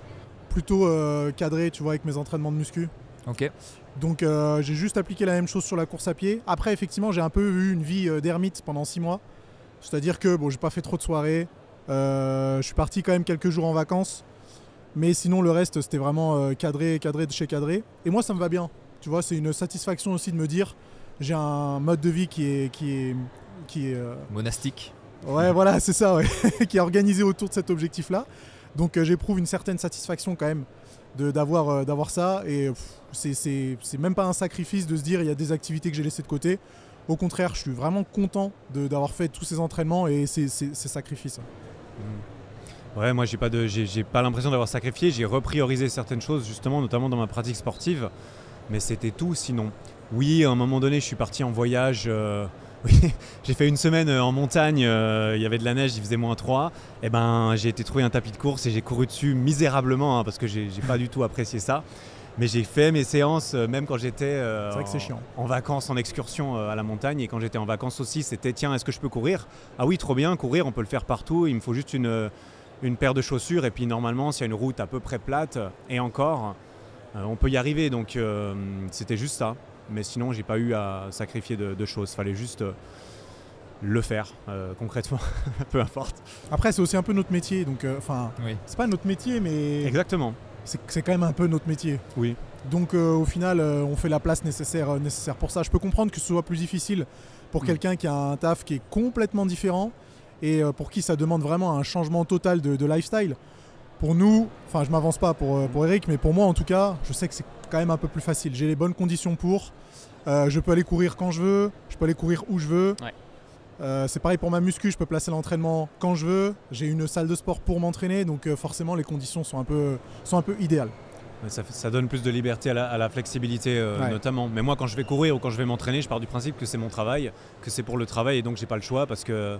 plutôt euh, cadré, tu vois, avec mes entraînements de muscu. Ok. Donc euh, j'ai juste appliqué la même chose sur la course à pied. Après, effectivement, j'ai un peu eu une vie d'ermite pendant 6 mois. C'est-à-dire que bon, j'ai pas fait trop de soirées. Je suis parti quand même quelques jours en vacances. Mais sinon, le reste, c'était vraiment cadré, cadré de chez cadré. Et moi, ça me va bien. Tu vois, c'est une satisfaction aussi de me dire j'ai un mode de vie qui est. Qui est, qui est euh, Monastique. Ouais, voilà, c'est ça, ouais. <laughs> qui est organisé autour de cet objectif-là. Donc euh, j'éprouve une certaine satisfaction quand même de- d'avoir euh, d'avoir ça. Et c'est- même pas un sacrifice de se dire il y a des activités que j'ai laissées de côté. Au contraire, je suis vraiment content de- d'avoir fait tous ces entraînements et ces, ces- ces sacrifices. Ouais, moi j'ai pas de, pas l'impression d'avoir sacrifié. J'ai repriorisé certaines choses justement, notamment dans ma pratique sportive, mais c'était tout. Sinon, oui, à un moment donné, je suis parti en voyage. euh, oui, <laughs> j'ai fait une semaine euh, en montagne. euh, Il y avait de la neige, il faisait moins 3. Et ben, j'ai été trouver un tapis de course et j'ai couru dessus misérablement hein, parce que j'ai, pas du tout apprécié ça. Mais j'ai fait mes séances euh, même quand j'étais euh, en- vacances, en excursion euh, à la montagne. Et quand j'étais en vacances aussi, c'était tiens, est-ce que je peux courir? Ah oui, trop bien, courir, on peut le faire partout. Il me faut juste une, une paire de chaussures. Et puis normalement, s'il y a une route à peu près plate, et encore, on peut y arriver. Donc c'était juste ça. Mais sinon, j'ai pas eu à sacrifier de, de choses. Fallait juste euh, le faire euh, concrètement, <laughs> peu importe. Après, c'est aussi un peu notre métier, donc euh, enfin, Oui. c'est pas notre métier, mais Exactement. c'est c'est quand même un peu notre métier. Oui. Donc euh, au final, euh, on fait la place nécessaire, euh, nécessaire pour ça. Je peux comprendre que ce soit plus difficile pour Mm. quelqu'un qui a un taf qui est complètement différent et euh, pour qui ça demande vraiment un changement total de, de lifestyle. Pour nous, enfin je m'avance pas pour, euh, pour Eric, mais pour moi en tout cas, je sais que c'est quand même un peu plus facile. J'ai les bonnes conditions pour. Euh, je peux aller courir quand je veux, je peux aller courir où je veux. Ouais. Euh, c'est pareil pour ma muscu, je peux placer l'entraînement quand je veux. J'ai une salle de sport pour m'entraîner, donc euh, forcément les conditions sont un peu, sont un peu idéales. Ça, donne plus de liberté à la, à la flexibilité euh, Ouais. notamment. Mais moi quand je vais courir ou quand je vais m'entraîner, je pars du principe que c'est mon travail, que c'est pour le travail et donc j'ai pas le choix parce que,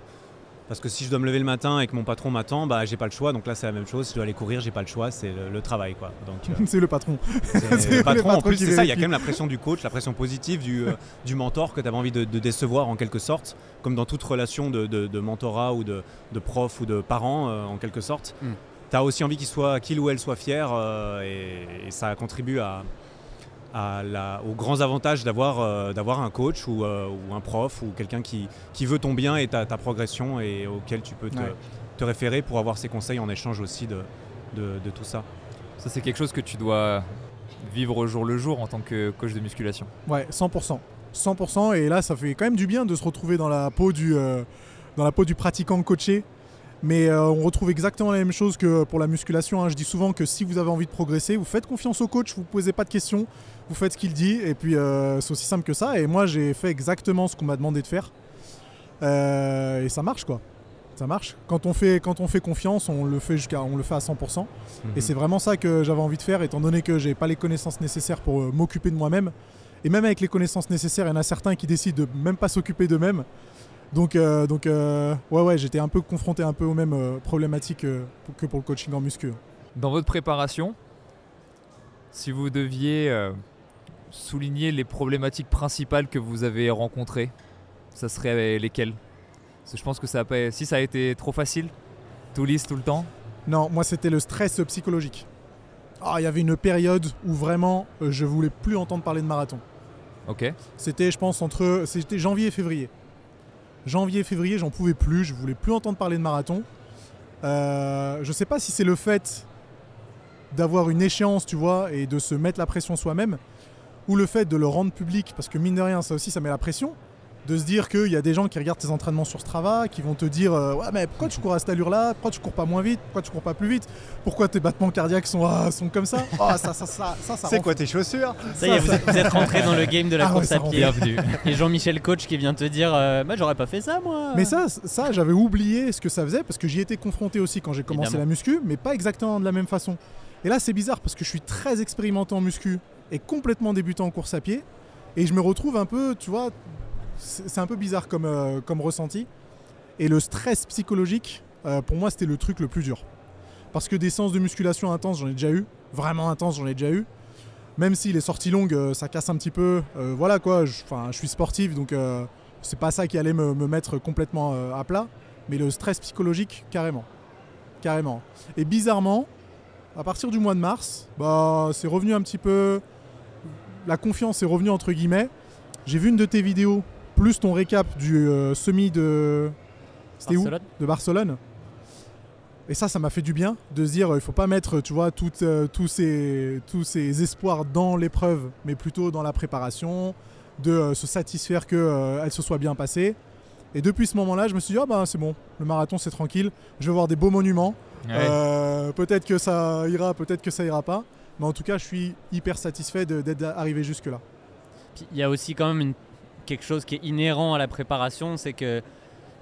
parce que si je dois me lever le matin et que mon patron m'attend, bah j'ai pas le choix. Donc là c'est la même chose, si je dois aller courir, j'ai pas le choix, c'est le, le travail quoi. Donc euh, <laughs> c'est le patron. c'est- <laughs> le patron en plus c'est ça, il y a quand même la pression du coach, la pression positive du, euh, <laughs> du mentor que tu avais envie de, de décevoir en quelque sorte, comme dans toute relation de, de- de mentorat ou de, de prof ou de parent euh, en quelque sorte. Mm. Tu as aussi envie qu'il soit qu'il ou elle soit fier euh, et, et ça contribue à, à la- aux grands avantages d'avoir euh, d'avoir un coach ou, euh, ou un prof ou quelqu'un qui, qui veut ton bien et ta, ta progression et auquel tu peux te, Ouais. te référer pour avoir ses conseils en échange aussi de, de, de tout ça. Ça, c'est quelque chose que tu dois vivre au jour le jour en tant que coach de musculation. Ouais, 100%. 100%. Et là, ça fait quand même du bien de se retrouver dans la peau du, euh, dans la peau du pratiquant coaché. Mais euh, on retrouve exactement la même chose que pour la musculation. hein. Je dis souvent que si vous avez envie de progresser, vous faites confiance au coach, vous ne posez pas de questions, vous faites ce qu'il dit. Et puis, euh, c'est aussi simple que ça. Et moi, j'ai fait exactement ce qu'on m'a demandé de faire. Euh, et ça marche, quoi. Ça marche. Quand on fait, quand on fait confiance, on le fait, jusqu'à, on le fait à 100%. Et c'est vraiment ça que j'avais envie de faire, étant donné que j'ai pas les connaissances nécessaires pour m'occuper de moi-même. Et même avec les connaissances nécessaires, il y en a certains qui décident de même pas s'occuper d'eux-mêmes. Donc, euh, donc euh, ouais, ouais, j'étais un peu confronté un peu aux mêmes euh, problématiques que pour le coaching en muscu. Dans votre préparation, si vous deviez souligner les problématiques principales que vous avez rencontrées, ça serait lesquelles? Parce que je pense que ça a pas, si ça a été trop facile, tout lisse tout le temps? Non, moi c'était le stress psychologique. Ah, il y avait une période où vraiment je voulais plus entendre parler de marathon. Ok. C'était, je pense, entre c'était janvier et février. Janvier février, j'en pouvais plus, je voulais plus entendre parler de marathon. Euh, je sais pas si c'est le fait d'avoir une échéance, tu vois, et de se mettre la pression soi-même, ou le fait de le rendre public, parce que mine de rien, ça aussi, ça met la pression. De se dire qu'il y a des gens qui regardent tes entraînements sur Strava, qui vont te dire euh, Ouais, mais pourquoi tu cours à cette allure-là? Pourquoi tu cours pas moins vite? Pourquoi tu cours pas plus vite? Pourquoi tes battements cardiaques sont, ah, sont comme ça? Oh, ça, ça, ça, ça, C'est rend quoi tes chaussures? Ça y est, vous êtes, vous êtes rentré dans le game de la Ah course à pied. Bienvenue. Et Jean-Michel Coach qui vient te dire euh, Bah, j'aurais pas fait ça, moi. Mais ça, ça j'avais oublié ce que ça faisait parce que j'y étais confronté aussi quand j'ai commencé Évidemment. la muscu, mais pas exactement de la même façon. Et là, c'est bizarre parce que je suis très expérimenté en muscu et complètement débutant en course à pied. Et je me retrouve un peu, tu vois, c'est un peu bizarre comme, euh, comme ressenti. Et le stress psychologique, euh, pour moi, c'était le truc le plus dur. Parce que des séances de musculation intenses, j'en ai déjà eu. Vraiment intenses, j'en ai déjà eu. Même si les sorties longues, euh, ça casse un petit peu. Voilà quoi, je, je suis sportif, donc c'est pas ça qui allait me, me mettre complètement à plat. Mais le stress psychologique, carrément. Carrément. Et bizarrement, à partir du mois de mars, bah, c'est revenu un petit peu. La confiance est revenue entre guillemets. J'ai vu une de tes vidéos, plus ton récap du euh, semi de. C'était où Barcelone. de Barcelone. Et ça, ça m'a fait du bien de se dire, euh, il faut pas mettre, tu vois, toutes, euh, tous, ces, tous ces espoirs dans l'épreuve, mais plutôt dans la préparation, de euh, se satisfaire qu'elle se soit bien passée. Et depuis ce moment-là, je me suis dit, ah bah c'est bon, le marathon c'est tranquille, je vais voir des beaux monuments. Ouais. Peut-être que ça ira, peut-être que ça ira pas. Mais en tout cas, je suis hyper satisfait de- d'être arrivé jusque-là. Il y a aussi quand même une- quelque chose qui est inhérent à la préparation c'est que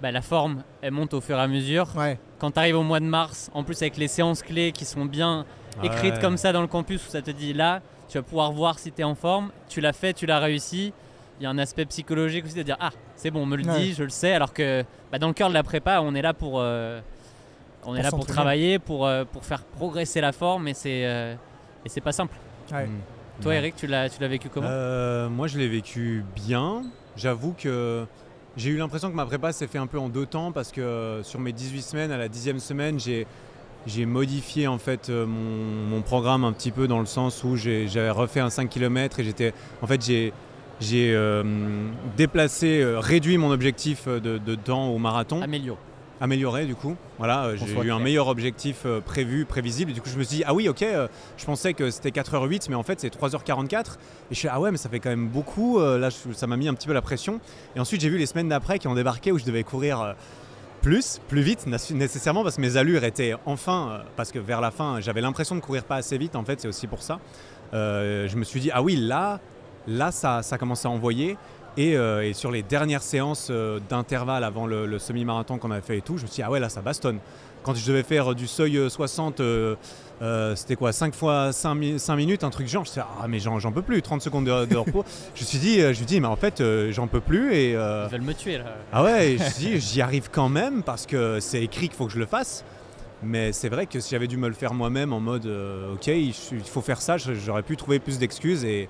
bah, la forme, elle monte au fur et à mesure. Ouais, Quand tu arrives au mois de mars, en plus avec les séances clés qui sont bien écrites Ouais. comme ça dans le campus où ça te dit là, tu vas pouvoir voir si tu es en forme, tu l'as fait, tu l'as réussi. Il y a un aspect psychologique aussi de dire ah c'est bon on me le Ouais. dit, je le sais alors que bah, dans le cœur de la prépa on est là pour euh, on est là pour travailler pour, euh, pour faire progresser la forme et c'est euh, et c'est pas simple. ouais. Toi, Ouais. Eric, tu l'as, tu l'as vécu comment Euh, moi, je l'ai vécu bien. J'avoue que j'ai eu l'impression que ma prépa s'est fait un peu en deux temps parce que euh, sur mes 18 semaines, à la dixième semaine, j'ai j'ai modifié en fait euh, mon, mon programme un petit peu dans le sens où j'ai- j'avais refait un 5 km et j'étais en fait j'ai j'ai euh, déplacé, réduit mon objectif de, de temps au marathon Améliore. Amélioré du coup. Voilà, euh, j'ai eu un meilleur objectif euh, prévu, prévisible. Et du coup, je me suis dit, ah oui, ok, euh, je pensais que c'était 4h08, mais en fait, c'est 3h44. Et je suis ah ouais, mais ça fait quand même beaucoup. Là, ça m'a mis un petit peu la pression. Et ensuite, j'ai vu les semaines d'après qui ont débarqué où je devais courir plus, plus vite, nécessairement, parce que mes allures étaient enfin, parce que vers la fin, j'avais l'impression de courir pas assez vite. En fait, c'est aussi pour ça. Euh, je me suis dit, ah oui, là, là, ça, ça commence à envoyer. Et, euh, et sur les dernières séances euh, d'intervalle avant le, le semi-marathon qu'on avait fait et tout, je me suis dit, ah ouais, là, ça bastonne. Quand je devais faire du seuil euh, 60, euh, c'était quoi 5 fois 5, minutes, un truc genre, je me suis dit, ah mais j'en peux plus, 30 secondes de, de repos. <laughs> je me suis dit, je me dis, mais en fait, j'en peux plus. Et, Ils veulent me tuer là. ah ouais, et je me suis dit, j'y arrive quand même parce que c'est écrit qu'il faut que je le fasse. Mais c'est vrai que si j'avais dû me le faire moi-même en mode, ok, il il faut faire ça, j'aurais pu trouver plus d'excuses. Et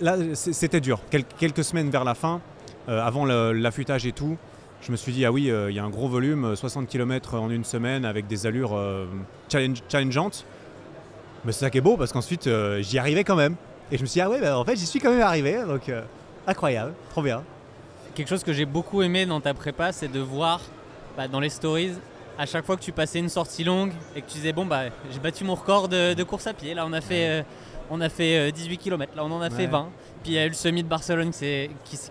là, c'était dur. Quel- quelques semaines vers la fin, euh, avant l'affûtage et tout, je me suis dit, ah oui, euh, il y a un gros volume, euh, 60 km en une semaine avec des allures euh, challenge- challengeantes. Mais c'est ça qui est beau parce qu'ensuite, euh, j'y arrivais quand même. Et je me suis dit, ah ouais, bah, en fait, j'y suis quand même arrivé. Donc, euh, incroyable, trop bien. Quelque chose que j'ai beaucoup aimé dans ta prépa, c'est de voir bah, dans les stories, à chaque fois que tu passais une sortie longue et que tu disais, bon, bah, j'ai battu mon record de, de course à pied. Là, on a fait, euh, on a fait euh, 18 km. Là, on en a fait Ouais. 20. Puis il y a eu le semi de Barcelone qui,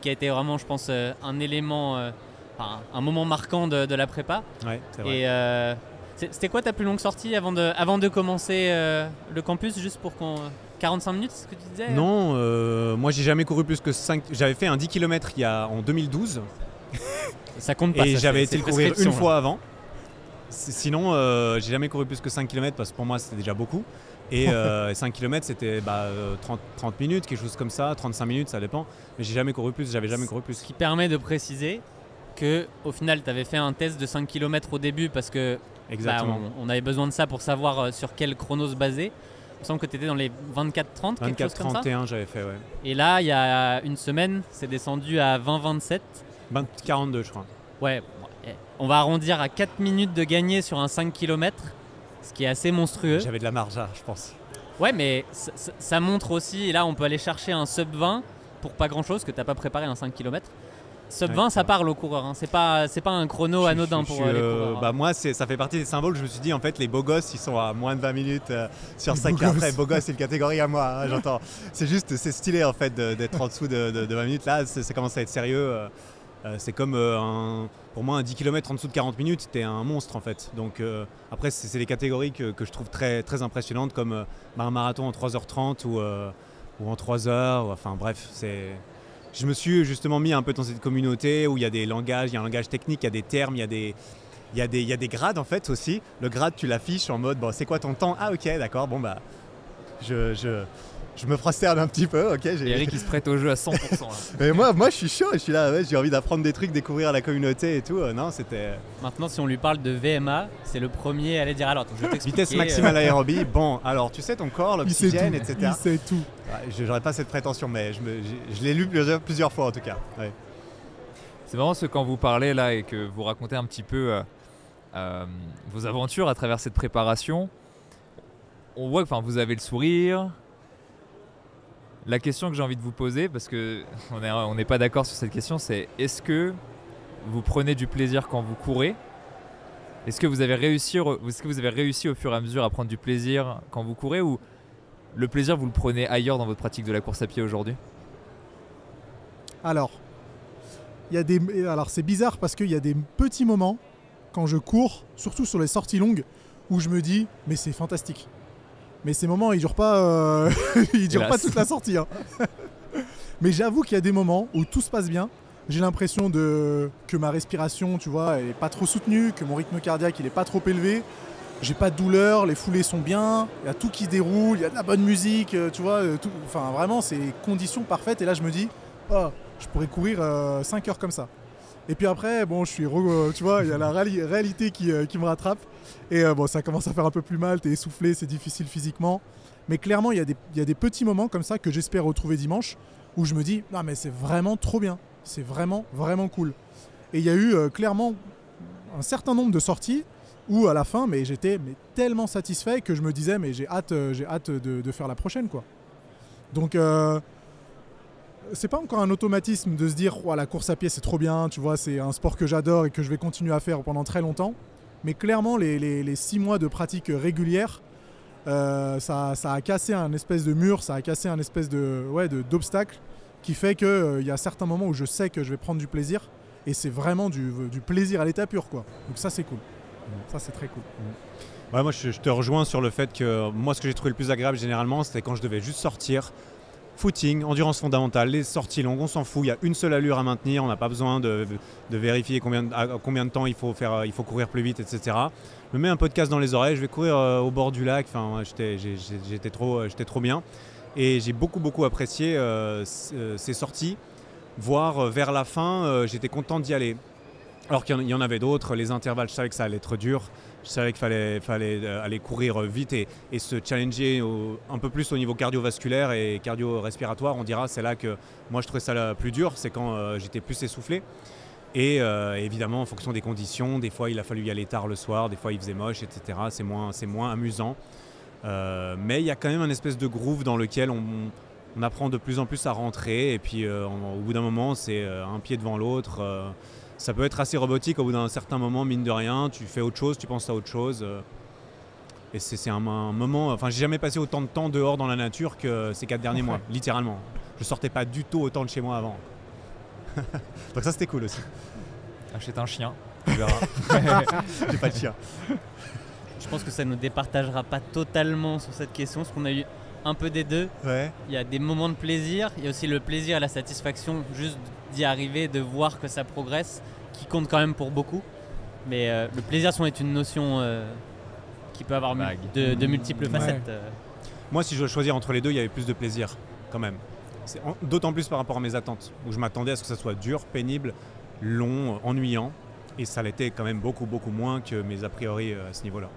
a été vraiment, je pense, euh, un élément, euh, enfin, un moment marquant de, de la prépa. Ouais, c'est vrai. Et euh, c'est- c'était quoi ta plus longue sortie avant de, avant de commencer euh, le campus, juste pour qu'on. 45 minutes, c'est ce que tu disais Non, euh, moi j'ai jamais couru plus que 5. J'avais fait un 10 km il y a, en 2012 <laughs> Ça compte pas. et j'avais été le courir une là. fois avant. Sinon, euh, j'ai jamais couru plus que 5 km parce que pour moi c'était déjà beaucoup. Et euh, <laughs> 5 km c'était bah, euh, 30, 30 minutes, quelque chose comme ça, 35 minutes, ça dépend. Mais j'ai jamais couru plus, j'avais jamais couru Ce plus. qui permet de préciser que au final, tu avais fait un test de 5 km au début parce que bah, on, on avait besoin de ça pour savoir euh, sur quel chrono se baser. Il me semble que tu étais dans les 24-30, quelque chose comme ça. 24-31 j'avais fait, ouais. Et là, il y a une semaine, c'est descendu à 20-27. 20 42 je crois. Ouais, eh, on va arrondir à 4 minutes de gagner sur un 5 km, ce qui est assez monstrueux. J'avais de la marge là, je pense. Ouais, mais ça, ça- ça montre aussi, et là on peut aller chercher un sub 20 pour pas grand chose, que t'as pas préparé un 5 km. Sub Ouais, 20, c'est ça parle aux coureurs, hein. c'est pas, c'est pas un chrono Je- anodin je- pour je- euh, les euh, coureurs. bah moi c'est- ça fait partie des symboles. Je me suis dit en fait les beaux gosses ils sont à moins de 20 minutes euh, sur Les 5 beaux après gosses. beaux gosses c'est une catégorie à moi. hein, <laughs> J'entends. C'est juste c'est stylé en fait d'être en dessous de, de- de 20 minutes. Là c'est- ça commence à être sérieux. euh, c'est comme euh, un, pour moi un 10 km en dessous de 40 minutes t'es un monstre en fait. Donc euh, après c'est des catégories que, je trouve très impressionnantes comme euh, bah, un marathon en 3h30 ou, euh, ou en 3h. ou- Enfin bref c'est je me suis justement mis un peu dans cette communauté où il y a des langages, il y a un langage technique, il y a des termes, il y a des, grades en fait aussi. Le grade, tu l'affiches en mode, bon, c'est quoi ton temps? Ah ok, d'accord, bon bah, je, je me prosterne un petit peu, ok. j'ai- Eric il se prête au jeu à 100%. là. <laughs> Mais moi, moi, je suis chaud, je suis là, ouais, j'ai envie d'apprendre des trucs, découvrir la communauté et tout. Euh, non, c'était Maintenant, si on lui parle de VMA, c'est le premier à aller dire alors, je vitesse euh, maximale aérobie. Bon, alors tu sais ton corps, Il sait tout. l'oxygène, etc. Il sait tout. Ouais, je J'aurais pas cette prétention, mais je, me- je l'ai lu plusieurs, plusieurs fois en tout cas. ouais. C'est vraiment ce quand vous parlez là et que vous racontez un petit peu euh, euh, vos aventures à travers cette préparation. On voit que enfin, vous avez le sourire. La question que j'ai envie de vous poser, parce que on est- on n'est pas d'accord sur cette question, c'est est-ce que vous prenez du plaisir quand vous courez? Est-ce que vous avez réussi, est-ce que vous avez réussi au fur et à mesure à prendre du plaisir quand vous courez ou le plaisir vous le prenez ailleurs dans votre pratique de la course à pied aujourd'hui? Alors c'est bizarre parce qu'il y a des petits moments quand je cours, surtout sur les sorties longues, où je me dis mais c'est fantastique. Mais ces moments ils durent pas, euh, <laughs> ils durent pas toute la sortie. hein. <laughs> mais j'avoue qu'il y a des moments où tout se passe bien. J'ai l'impression de que ma respiration, tu vois, elle est pas trop soutenue, que mon rythme cardiaque il est pas trop élevé. J'ai pas de douleur, les foulées sont bien, il y a tout qui se déroule, il y a de la bonne musique, euh, tu vois, euh, tout, enfin vraiment c'est conditions parfaites et là je me dis oh, je pourrais courir 5 heures comme ça. Et puis après, bon, je suis, euh, tu vois, il y a la réali- réalité qui, euh, qui me rattrape. Et euh, bon, ça commence à faire un peu plus mal, t'es essoufflé, c'est difficile physiquement. Mais clairement, il y, a des- petits moments comme ça que j'espère retrouver dimanche où je me dis, non mais c'est vraiment trop bien. C'est vraiment, vraiment cool. Et il y a eu clairement un certain nombre de sorties où à la fin, mais j'étais tellement satisfait que je me disais, mais j'ai hâte, j'ai hâte de, de faire la prochaine. quoi. Donc, euh, c'est pas encore un automatisme de se dire, oh, la course à pied c'est trop bien, tu vois, c'est un sport que j'adore et que je vais continuer à faire pendant très longtemps. Mais clairement, les, les- les six mois de pratique régulière, euh, ça, ça a cassé un espèce de mur, ça a cassé un espèce de ouais, d'obstacle qui fait qu'il y a certains moments où je sais que je vais prendre du plaisir et c'est vraiment du, du plaisir à l'état pur quoi. Donc ça c'est cool. Ça c'est très cool. Ouais, moi je, je te rejoins sur le fait que moi ce que j'ai trouvé le plus agréable généralement c'était quand je devais juste sortir. Footing, endurance fondamentale, les sorties longues, on s'en fout, il y a une seule allure à maintenir, on n'a pas besoin de, vérifier combien, de- temps il faut, courir plus vite, etc. Je me mets un podcast dans les oreilles, je vais courir euh, au bord du lac, enfin, euh, j'étais trop bien. Et j'ai beaucoup beaucoup apprécié euh, ces sorties, voire vers la fin, j'étais content d'y aller. Alors qu'il y en avait d'autres, les intervalles, je savais que ça allait être dur, je savais qu'il fallait, euh, aller courir vite et, se challenger un peu plus au niveau cardiovasculaire et cardio-respiratoire. On dira, c'est là que moi je trouvais ça le plus dur, c'est quand euh, j'étais plus essoufflé. Et euh, évidemment, en fonction des conditions, des fois il a fallu y aller tard le soir, des fois il faisait moche, etc. C'est moins, moins amusant. Euh, mais il y a quand même un espèce de groove dans lequel on, apprend de plus en plus à rentrer. Et puis euh, au bout d'un moment, c'est euh, un pied devant l'autre. Ça peut être assez robotique au bout d'un certain moment, mine de rien. Tu fais autre chose, tu penses à autre chose. euh, et c'est un, un moment. Enfin, j'ai jamais passé autant de temps dehors dans la nature que ces quatre derniers mois, littéralement. Je sortais pas du tout autant de chez moi avant. <laughs> Donc ça, c'était cool aussi. Achète un chien. Tu verras. <laughs> j'ai pas de chien. Je pense que ça ne nous départagera pas totalement sur cette question, parce qu'on a eu un peu des deux. Ouais. Il y a des moments de plaisir, il y a aussi le plaisir et la satisfaction juste d'y arriver, de voir que ça progresse, qui compte quand même pour beaucoup. Mais euh, le plaisir sont est une notion euh, qui peut avoir Vague. de, de multiples facettes. euh. Moi, si je dois choisir entre les deux, il y avait plus de plaisir, quand même. D'autant plus par rapport à mes attentes, où je m'attendais à ce que ça soit dur, pénible, long, ennuyant. Et ça l'était quand même beaucoup, beaucoup moins que mes a priori à ce niveau-là.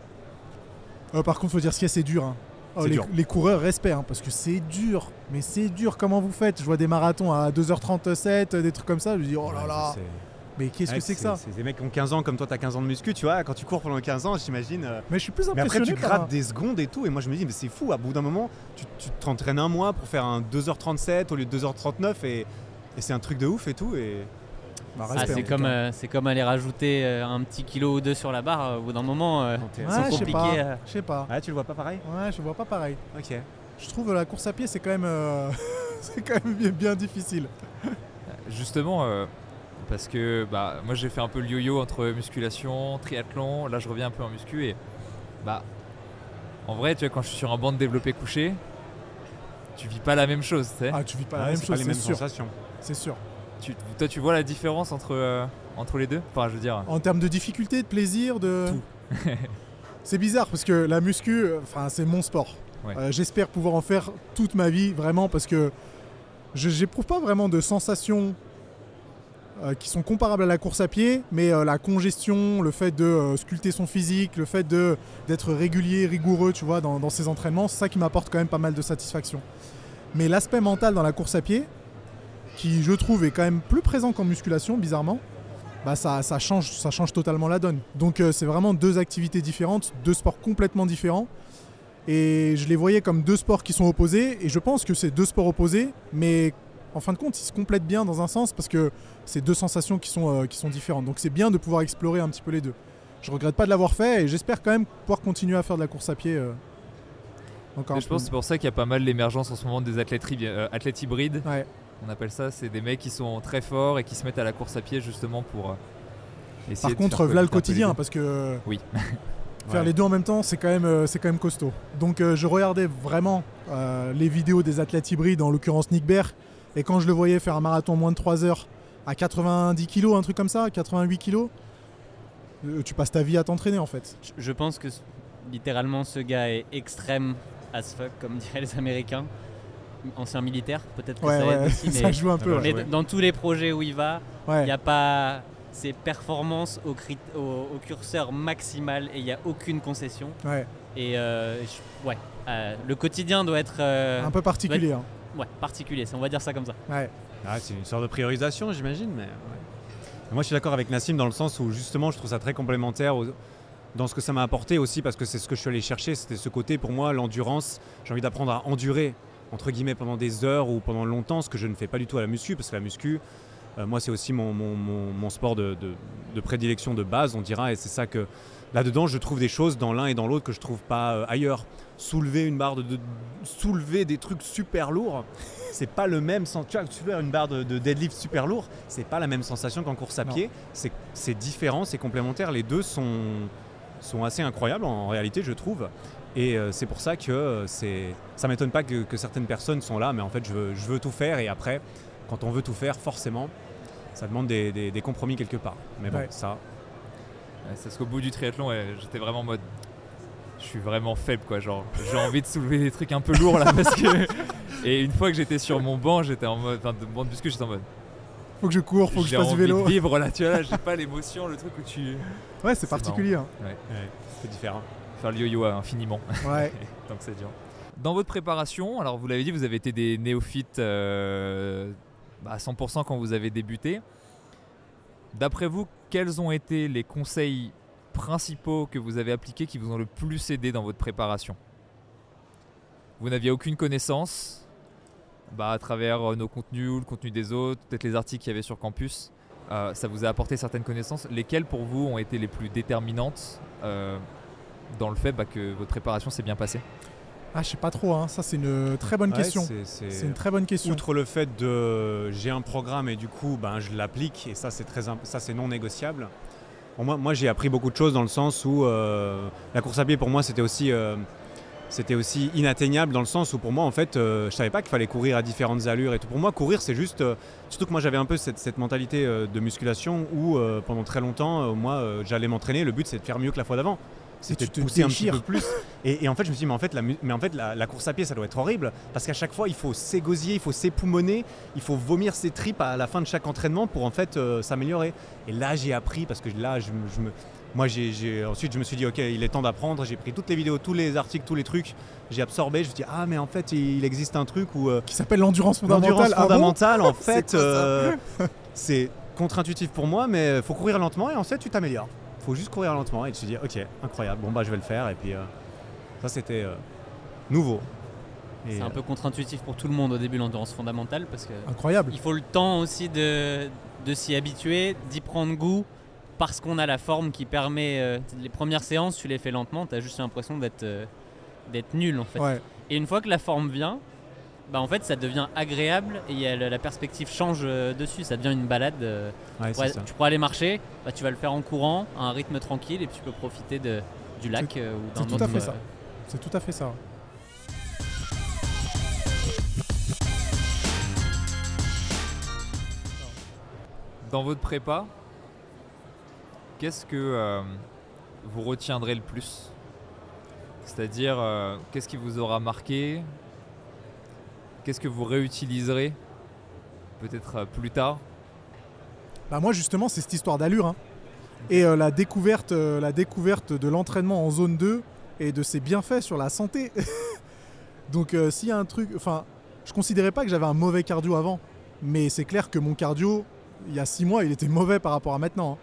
Euh, par contre, faut dire ce qu'il y a, c'est dur. hein. Oh, les, coureurs, respect, hein, parce que c'est dur. Mais c'est dur, comment vous faites? Je vois des marathons à 2h37, euh, des trucs comme ça, je me dis, oh là Ouais, là, mais qu'est-ce que c'est que ça? C'est des mecs qui ont 15 ans comme toi, t'as 15 ans de muscu, tu vois. Quand tu cours pendant 15 ans, j'imagine. euh, Mais je suis plus Mais après, impressionné tu grattes des secondes et tout. Et moi, je me dis, mais c'est fou. À bout d'un moment, tu tu t'entraînes un mois pour faire un 2h37 au lieu de 2h39. Et, et c'est un truc de ouf et tout. Et Bah, Ah, c'est comme, euh, c'est comme aller rajouter euh, un petit kilo ou deux sur la barre, euh, au bout d'un moment, euh, c'est Ouais, je sais compliqué. pas. euh. Je sais pas. Ah, tu le vois pas pareil? Ouais, je vois pas pareil. Ok. Je trouve la course à pied, c'est quand même, euh, <laughs> c'est quand même bien, bien difficile. Justement, euh, parce que bah, moi j'ai fait un peu le yo-yo entre musculation, triathlon, là je reviens un peu en muscu et bah en vrai tu vois quand je suis sur un banc de développé couché, tu vis pas la même chose, tu sais. Ah, tu vis pas la même c'est chose, pas les c'est mêmes sûr. sensations. C'est sûr. Tu- toi tu vois la différence entre, euh, entre les deux? Enfin je veux dire, En termes de difficulté, de plaisir, de. Tout. <laughs> c'est bizarre parce que la muscu, euh, enfin, c'est mon sport. Ouais. Euh, J'espère pouvoir en faire toute ma vie, vraiment, parce que je j'éprouve pas vraiment de sensations euh, qui sont comparables à la course à pied, mais la congestion, le fait de sculpter son physique, le fait de d'être régulier, rigoureux, tu vois, dans, dans ses entraînements, c'est ça qui m'apporte quand même pas mal de satisfaction. Mais l'aspect mental dans la course à pied, qui je trouve est quand même plus présent qu'en musculation, bizarrement, bah ça, ça, change, ça change totalement la donne. Donc euh, c'est vraiment deux activités différentes, deux sports complètement différents. Et je les voyais comme deux sports qui sont opposés, et je pense que c'est deux sports opposés, mais en fin de compte, ils se complètent bien dans un sens parce que c'est deux sensations qui sont, euh, qui sont différentes. Donc c'est bien de pouvoir explorer un petit peu les deux. Je regrette pas de l'avoir fait, et j'espère quand même pouvoir continuer à faire de la course à pied. euh, encore Et un je pense que c'est pour ça qu'il y a pas mal l'émergence en ce moment des athlètes, ri- euh, athlètes hybrides. Ouais. On appelle ça, c'est des mecs qui sont très forts et qui se mettent à la course à pied justement pour euh, essayer Par de contre, faire voilà le quotidien, parce que Oui. <laughs> faire Ouais. les deux en même temps, c'est quand même, euh, c'est quand même costaud. Donc euh, je regardais vraiment euh, les vidéos des athlètes hybrides, en l'occurrence Nick Baer, et quand je le voyais faire un marathon en moins de 3 heures à 90 kg, un truc comme ça, 88 kg, euh, tu passes ta vie à t'entraîner en fait. Je- pense que littéralement ce gars est extrême as fuck, comme <laughs> diraient les Américains. Ancien militaire, peut-être que Ouais, ça ouais, aide aussi, <laughs> ça mais, joue un peu. Mais ouais. dans tous les projets où il va, il Ouais. n'y a pas ses performances au, crit- au- au curseur maximal et il n'y a aucune concession. Ouais. Et euh, je- ouais, euh, le quotidien doit être euh, Un peu particulier. hein. ouais, particulier, on va dire ça comme ça. Ouais. Ah, c'est une sorte de priorisation, j'imagine. Mais ouais. Moi, je suis d'accord avec Nassim dans le sens où justement, je trouve ça très complémentaire dans ce que ça m'a apporté aussi, parce que c'est ce que je suis allé chercher. C'était ce côté, pour moi, l'endurance. J'ai envie d'apprendre à endurer, entre guillemets, pendant des heures ou pendant longtemps, ce que je ne fais pas du tout à la muscu, parce que la muscu, euh, moi, c'est aussi mon, mon- mon- mon sport de, de- de prédilection de base, on dira, et c'est ça que là-dedans, je trouve des choses dans l'un et dans l'autre que je trouve pas euh, ailleurs. Soulever une barre de, de- soulever des trucs super lourds, c'est pas le même sens. Tu vois, soulever une barre de, de deadlift super lourd, c'est pas la même sensation qu'en course à Non. pied. C'est c'est différent, c'est complémentaire. Les deux sont, sont assez incroyables en réalité, je trouve. Et euh, c'est pour ça que euh, c'est, ça m'étonne pas que, que certaines personnes sont là, mais en fait, je veux, je veux tout faire. Et après, quand on veut tout faire, forcément, ça demande des, des- des compromis quelque part. Mais bon, Ouais. ça, Ouais, C'est parce qu'au bout du triathlon, ouais, j'étais vraiment en mode. Je suis vraiment faible, quoi. Genre, j'ai envie de soulever des trucs un peu lourds là parce que. <laughs> Et une fois que j'étais sur mon banc, j'étais en mode. Enfin, de banc de muscu, j'étais en mode. Faut que je cours, faut que je fasse du envie vélo. de vivre là, tu vois, là, j'ai pas l'émotion, le truc où tu. Ouais, c'est particulier. hein. c'est différent. Faire le yo-yo infiniment. Ouais. <laughs> tant que c'est dur. Dans votre préparation, alors vous l'avez dit, vous avez été des néophytes euh, bah, à 100% quand vous avez débuté. D'après vous, quels ont été les conseils principaux que vous avez appliqués qui vous ont le plus aidé dans votre préparation? Vous n'aviez aucune connaissance bah, à travers euh, nos contenus ou le contenu des autres, peut-être les articles qu'il y avait sur campus. euh, ça vous a apporté certaines connaissances. Lesquelles pour vous ont été les plus déterminantes euh, dans le fait bah, que votre préparation s'est bien passée Ah, je sais pas trop. hein. Ça, c'est une très bonne Ouais, question. c'est- une très bonne question. Outre le fait de j'ai un programme et du coup ben, je l'applique et ça c'est très ça c'est non négociable. Bon, moi moi j'ai appris beaucoup de choses dans le sens où euh, la course à pied pour moi c'était aussi euh, c'était aussi inatteignable dans le sens où pour moi en fait euh, je savais pas qu'il fallait courir à différentes allures et tout. Pour moi courir c'est juste euh, surtout que moi j'avais un peu cette, cette mentalité euh, de musculation où euh, pendant très longtemps euh, moi euh, j'allais m'entraîner le but c'est de faire mieux que la fois d'avant. C'était tu de te pousser un petit peu plus. <laughs> Et, et en fait, je me suis dit, mais en fait, la, mais en fait la, la course à pied, ça doit être horrible. Parce qu'à chaque fois, il faut s'égosier, il faut s'époumoner, il faut vomir ses tripes à la fin de chaque entraînement pour en fait euh, s'améliorer. Et là, j'ai appris, parce que là, je, me- je me. Moi, j'ai, ensuite, je me suis dit, ok, il est temps d'apprendre. J'ai pris toutes les vidéos, tous les articles, tous les trucs. J'ai absorbé. Je me suis dit, ah, mais en fait, il existe un truc où euh, Qui s'appelle l'endurance fondamentale. l'endurance Ah bon fondamentale, en <laughs> C'est fait, euh, c'est contre-intuitif pour moi, mais il faut courir lentement et ensuite, tu t'améliores. Faut juste courir lentement et tu te dis, ok, incroyable, bon, bah, je vais le faire. Et puis, euh, ça, c'était euh, nouveau. C'est un euh, peu contre-intuitif pour tout le monde au début l'endurance fondamentale parce que Incroyable. il faut le temps aussi de, de s'y habituer, d'y prendre goût parce qu'on a la forme qui permet. euh, les premières séances, tu les fais lentement, tu as juste l'impression d'être euh, d'être nul en fait. Ouais. Et une fois que la forme vient, bah en fait ça devient agréable et y a la perspective change euh, dessus, ça devient une balade. euh, ouais, tu, pourrais, c'est ça. tu pourrais aller marcher, bah, tu vas le faire en courant, à un rythme tranquille et puis tu peux profiter de, du lac euh, ou c'est d'un tout à autre. fait ça. euh, C'est tout à fait ça. Dans votre prépa, qu'est-ce que euh, vous retiendrez le plus? C'est-à-dire, euh, qu'est-ce qui vous aura marqué? Qu'est-ce que vous réutiliserez peut-être euh, plus tard? Bah moi justement c'est cette histoire d'allure hein. et euh, la découverte euh, la découverte de l'entraînement en zone 2 et de ses bienfaits sur la santé. <laughs> Donc euh, s'il y a un truc enfin je considérais pas que j'avais un mauvais cardio avant mais c'est clair que mon cardio il y a six mois il était mauvais par rapport à maintenant. hein.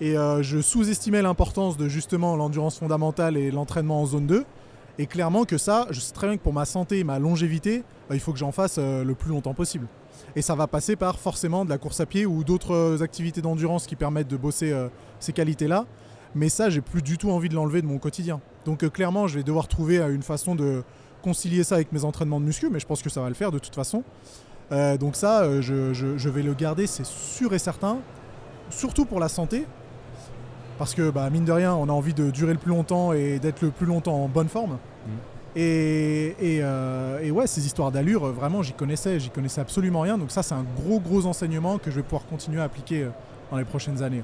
Et je sous-estimais l'importance de justement l'endurance fondamentale et l'entraînement en zone 2. Et clairement que ça, je sais très bien que pour ma santé et ma longévité, bah, il faut que j'en fasse euh, le plus longtemps possible. Et ça va passer par forcément de la course à pied ou d'autres euh, activités d'endurance qui permettent de bosser euh, ces qualités-là. Mais ça, j'ai plus du tout envie de l'enlever de mon quotidien. Donc clairement, je vais devoir trouver une façon de concilier ça avec mes entraînements de muscu, mais je pense que ça va le faire de toute façon. Donc ça, je vais le garder, c'est sûr et certain. Surtout pour la santé. Parce que bah, mine de rien, on a envie de durer le plus longtemps et d'être le plus longtemps en bonne forme. Et, et, euh, et ouais, ces histoires d'allure, euh, vraiment, j'y connaissais, j'y connaissais absolument rien. Donc ça, c'est un gros, gros enseignement que je vais pouvoir continuer à appliquer euh, dans les prochaines années.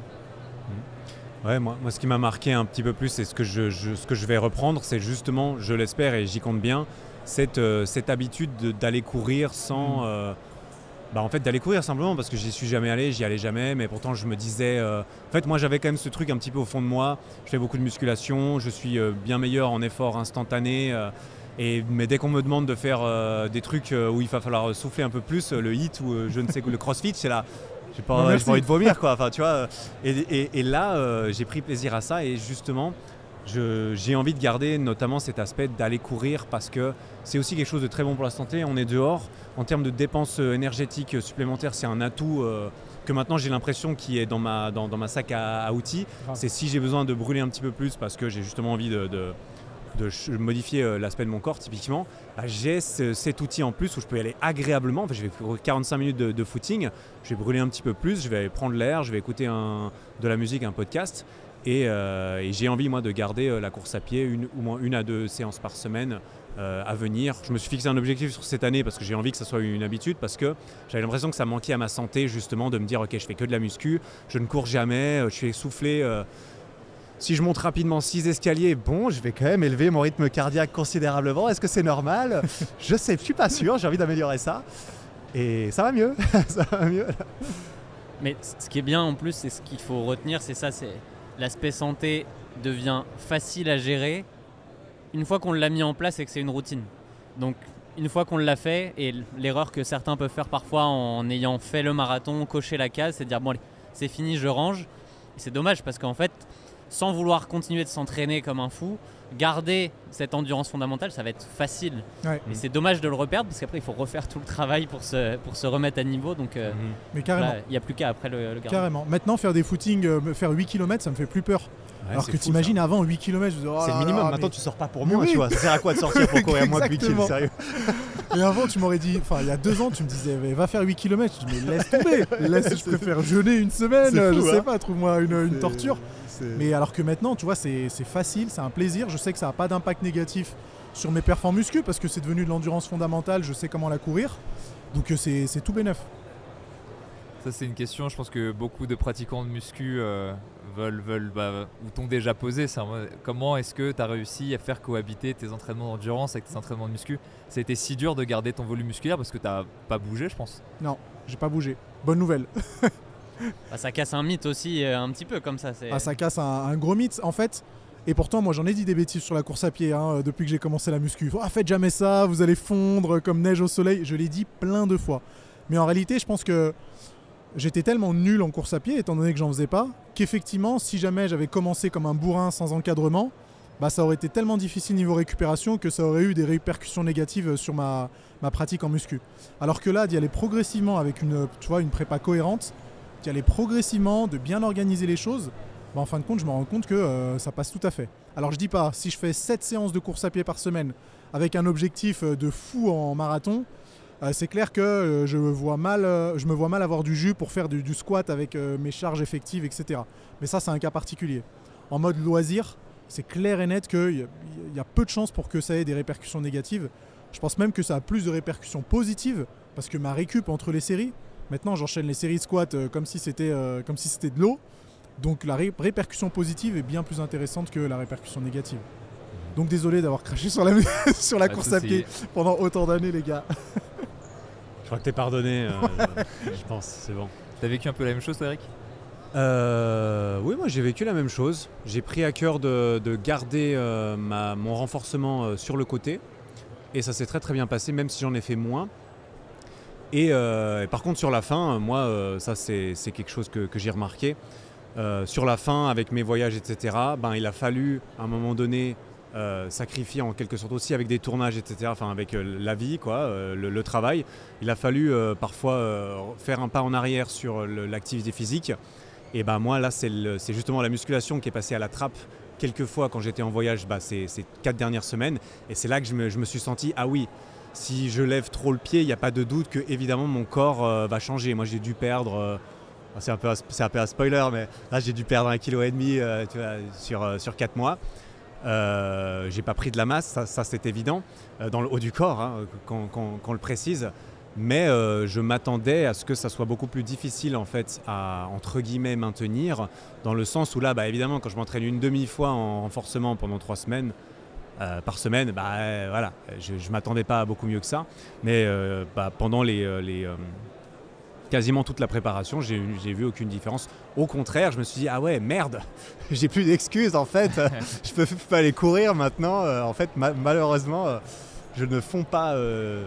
Ouais, moi, moi, ce qui m'a marqué un petit peu plus, et ce que je, je- ce que je vais reprendre, c'est justement, je l'espère et j'y compte bien, cette, euh, cette habitude de- d'aller courir sans, Mm. euh, bah, en fait d'aller courir simplement parce que j'y suis jamais allé, j'y allais jamais, mais pourtant je me disais, euh, en fait moi j'avais quand même ce truc un petit peu au fond de moi, je fais beaucoup de musculation, je suis euh, bien meilleur en effort instantané, euh, et, mais dès qu'on me demande de faire des trucs où il va falloir souffler un peu plus, le hit ou je ne sais quoi, le crossfit, c'est là, j'ai pas, pas envie de vomir quoi, enfin tu vois, et, et- et là j'ai pris plaisir à ça et justement j'ai envie de garder notamment cet aspect d'aller courir parce que c'est aussi quelque chose de très bon pour la santé. On est dehors. En termes de dépenses euh, énergétiques euh, supplémentaires, c'est un atout euh, que maintenant j'ai l'impression qui est dans ma, dans, dans ma sac à, à outils. C'est si j'ai besoin de brûler un petit peu plus parce que j'ai justement envie de, de- modifier l'aspect de mon corps typiquement, bah, j'ai ce- cet outil en plus où je peux y aller agréablement. Enfin, je vais faire 45 minutes de, de footing, je vais brûler un petit peu plus, je vais prendre l'air, je vais écouter un- de la musique, un podcast. Et, euh, et j'ai envie, moi, de garder euh, la course à pied, une, au moins une à deux séances par semaine euh, à venir. Je me suis fixé un objectif sur cette année parce que j'ai envie que ça soit une habitude, parce que j'avais l'impression que ça manquait à ma santé, justement, de me dire, ok, je fais que de la muscu, je ne cours jamais, je suis essoufflé. euh, si je monte rapidement 6 escaliers, bon, je vais quand même élever mon rythme cardiaque considérablement. Est-ce que c'est normal? <laughs> Je sais, je suis pas sûr, j'ai envie d'améliorer ça. Et ça va mieux, <laughs> ça va mieux. Mais ce qui est bien en plus, c'est ce qu'il faut retenir, c'est ça, c'est l'aspect santé devient facile à gérer une fois qu'on l'a mis en place et que c'est une routine. Donc une fois qu'on l'a fait, et l'erreur que certains peuvent faire parfois en ayant fait le marathon, cocher la case, c'est de dire bon c'est fini, je range. C'est dommage parce qu'en fait, sans vouloir continuer de s'entraîner comme un fou, garder cette endurance fondamentale, ça va être facile. Ouais. Et c'est dommage de le reperdre parce qu'après il faut refaire tout le travail pour se, pour se remettre à niveau. Donc euh, Mais carrément. là, il n'y a plus qu'à après le, le garder. Carrément. Maintenant, faire des footings, euh, faire 8 km, ça me fait plus peur. Alors que t'imagines avant 8 km, je me dis, oh C'est le minimum. là, Maintenant, mais- tu sors pas pour moi, oui. tu vois. Ça sert à quoi de sortir pour <laughs> courir moins de 8 kills, Exactement. sérieux Et avant, tu m'aurais dit, enfin, il y a deux ans, tu me disais, mais va faire 8 km. Je dis, mais laisse <laughs> tomber. Laisse, je préfère jeûner une semaine. Je fou, sais hein. pas, trouve-moi une, une torture. Mais alors que maintenant, tu vois, c'est facile, c'est un plaisir. Je sais que ça n'a pas d'impact négatif sur mes performances muscu parce que c'est devenu de l'endurance fondamentale. Je sais comment la courir. Donc euh, c'est tout bénef. Ça, c'est une question, je pense que beaucoup de pratiquants de muscu euh, veulent, veulent bah, ou t'ont déjà posé. mode, comment est-ce que tu as réussi à faire cohabiter tes entraînements d'endurance avec tes entraînements de muscu? Ça a été si dur de garder ton volume musculaire parce que tu pas bougé, je pense. Non, j'ai pas bougé. Bonne nouvelle. <laughs> Bah, ça casse un mythe aussi euh, un petit peu comme ça. Ah, ça casse un, gros mythe en fait. Et pourtant, moi j'en ai dit des bêtises sur la course à pied hein, depuis que j'ai commencé la muscu. Ah, faites jamais ça, vous allez fondre comme neige au soleil. Je l'ai dit plein de fois. Mais en réalité, je pense que j'étais tellement nul en course à pied, étant donné que j'en faisais pas, qu'effectivement, si jamais j'avais commencé comme un bourrin sans encadrement, bah, ça aurait été tellement difficile niveau récupération que ça aurait eu des répercussions négatives sur ma, pratique en muscu. Alors que là, d'y aller progressivement avec une, tu une prépa cohérente, d'y aller progressivement, de bien organiser les choses, bah, en fin de compte, je me rends compte que euh, ça passe tout à fait. Alors je dis pas, si je fais 7 séances de course à pied par semaine avec un objectif euh, de fou en marathon, euh, c'est clair que je, me vois mal, avoir du jus pour faire du, squat avec mes charges effectives, etc. Mais ça, c'est un cas particulier. En mode loisir, c'est clair et net qu'il y a peu de chances pour que ça ait des répercussions négatives. Je pense même que ça a plus de répercussions positives parce que ma récup entre les séries, maintenant j'enchaîne les séries squat euh, comme si c'était euh, comme si c'était de l'eau. Donc la ré- répercussion positive est bien plus intéressante que la répercussion négative. Donc désolé d'avoir craché sur la, <laughs> sur la de course à pied pendant autant d'années les gars. Je crois que t'es pardonné, euh, <laughs> je pense, c'est bon. T'as vécu un peu la même chose, toi, Eric? Euh, oui, moi j'ai vécu la même chose. J'ai pris à cœur de, de garder euh, ma- mon renforcement euh, sur le côté. Et ça s'est très très bien passé, même si j'en ai fait moins. Et, euh, et par contre, sur la fin, euh, moi, euh, ça c'est quelque chose que, j'ai remarqué. Sur la fin, avec mes voyages, etc., ben, il a fallu à un moment donné euh, sacrifier en quelque sorte aussi avec des tournages, etc., enfin avec la vie, quoi, le, travail. Il a fallu parfois faire un pas en arrière sur l'activité physique. Et ben moi là c'est justement la musculation qui est passée à la trappe quelques fois quand j'étais en voyage bah, ces, ces quatre dernières semaines. Et c'est là que je me suis senti, ah oui, si je lève trop le pied, il n'y a pas de doute que évidemment mon corps euh, va changer. Moi j'ai dû perdre, euh, c'est un, peu un- spoiler, mais là j'ai dû perdre un kilo et demi euh, sur, euh, sur quatre mois. J'ai pas pris de la masse, ça, c'est évident, dans le haut du corps, hein, qu'on le précise. Mais je m'attendais à ce que ça soit beaucoup plus difficile en fait à entre guillemets maintenir, dans le sens où là, bah, évidemment, quand je m'entraîne une demi-fois en renforcement pendant trois semaines euh, par semaine, bah euh, voilà, je, je m'attendais pas à beaucoup mieux que ça. Mais euh, bah, pendant les, euh, les, euh, quasiment toute la préparation, j'ai vu aucune différence. Au contraire, je me suis dit, ah ouais, merde, <laughs> j'ai plus d'excuses en fait, <laughs> je peux pas aller courir maintenant. Euh, en fait, ma- malheureusement, euh, je ne fonds pas euh,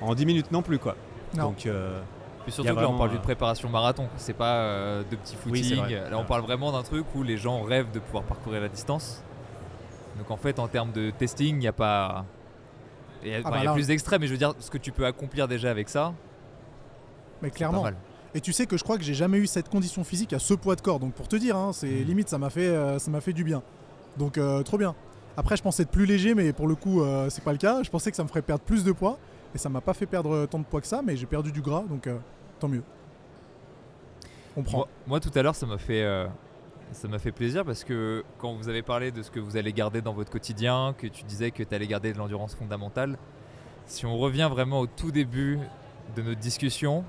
en 10 minutes non plus quoi. Non. Donc, euh, Puis surtout que là, on parle d'une préparation marathon. C'est pas euh, de petits Oui, vrai. là, on parle vraiment d'un truc où les gens rêvent de pouvoir parcourir la distance. Donc en fait, en termes de testing, il n'y a pas. Il y a, Ah bah il y a là- plus d'extrêmes, mais je veux dire, ce que tu peux accomplir déjà avec ça, Mais pas clairement. mal. Et tu sais que je crois que j'ai jamais eu cette condition physique à ce poids de corps. Donc pour te dire, hein, c'est Mhm. limite, ça m'a fait, euh, ça m'a fait du bien. Donc euh, trop bien. Après, je pensais être plus léger, mais pour le coup, euh, c'est pas le cas. Je pensais que ça me ferait perdre plus de poids, et ça m'a pas fait perdre tant de poids que ça, mais j'ai perdu du gras, donc tant mieux. On prend. Moi, moi, tout à l'heure, ça m'a fait, euh, ça m'a fait plaisir parce que quand vous avez parlé de ce que vous allez garder dans votre quotidien, que tu disais que tu allais garder de l'endurance fondamentale, si on revient vraiment au tout début de notre discussion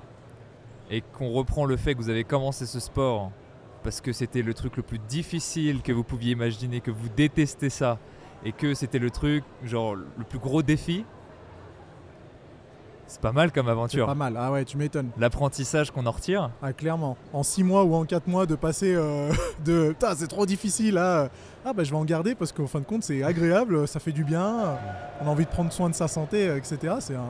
et qu'on reprend le fait que vous avez commencé ce sport parce que c'était le truc le plus difficile que vous pouviez imaginer, que vous détestez ça et que c'était le truc, genre le plus gros défi, c'est pas mal comme C'est aventure. pas mal. Ah ouais, tu m'étonnes. L'apprentissage qu'on en retire, Ah, clairement. En 6 mois ou en 4 mois, de passer euh, <laughs> de Putain, c'est trop difficile à Ah bah je vais en garder parce qu'au fin de compte, c'est agréable, ça fait du bien, on a envie de prendre soin de sa santé, etc. C'est un.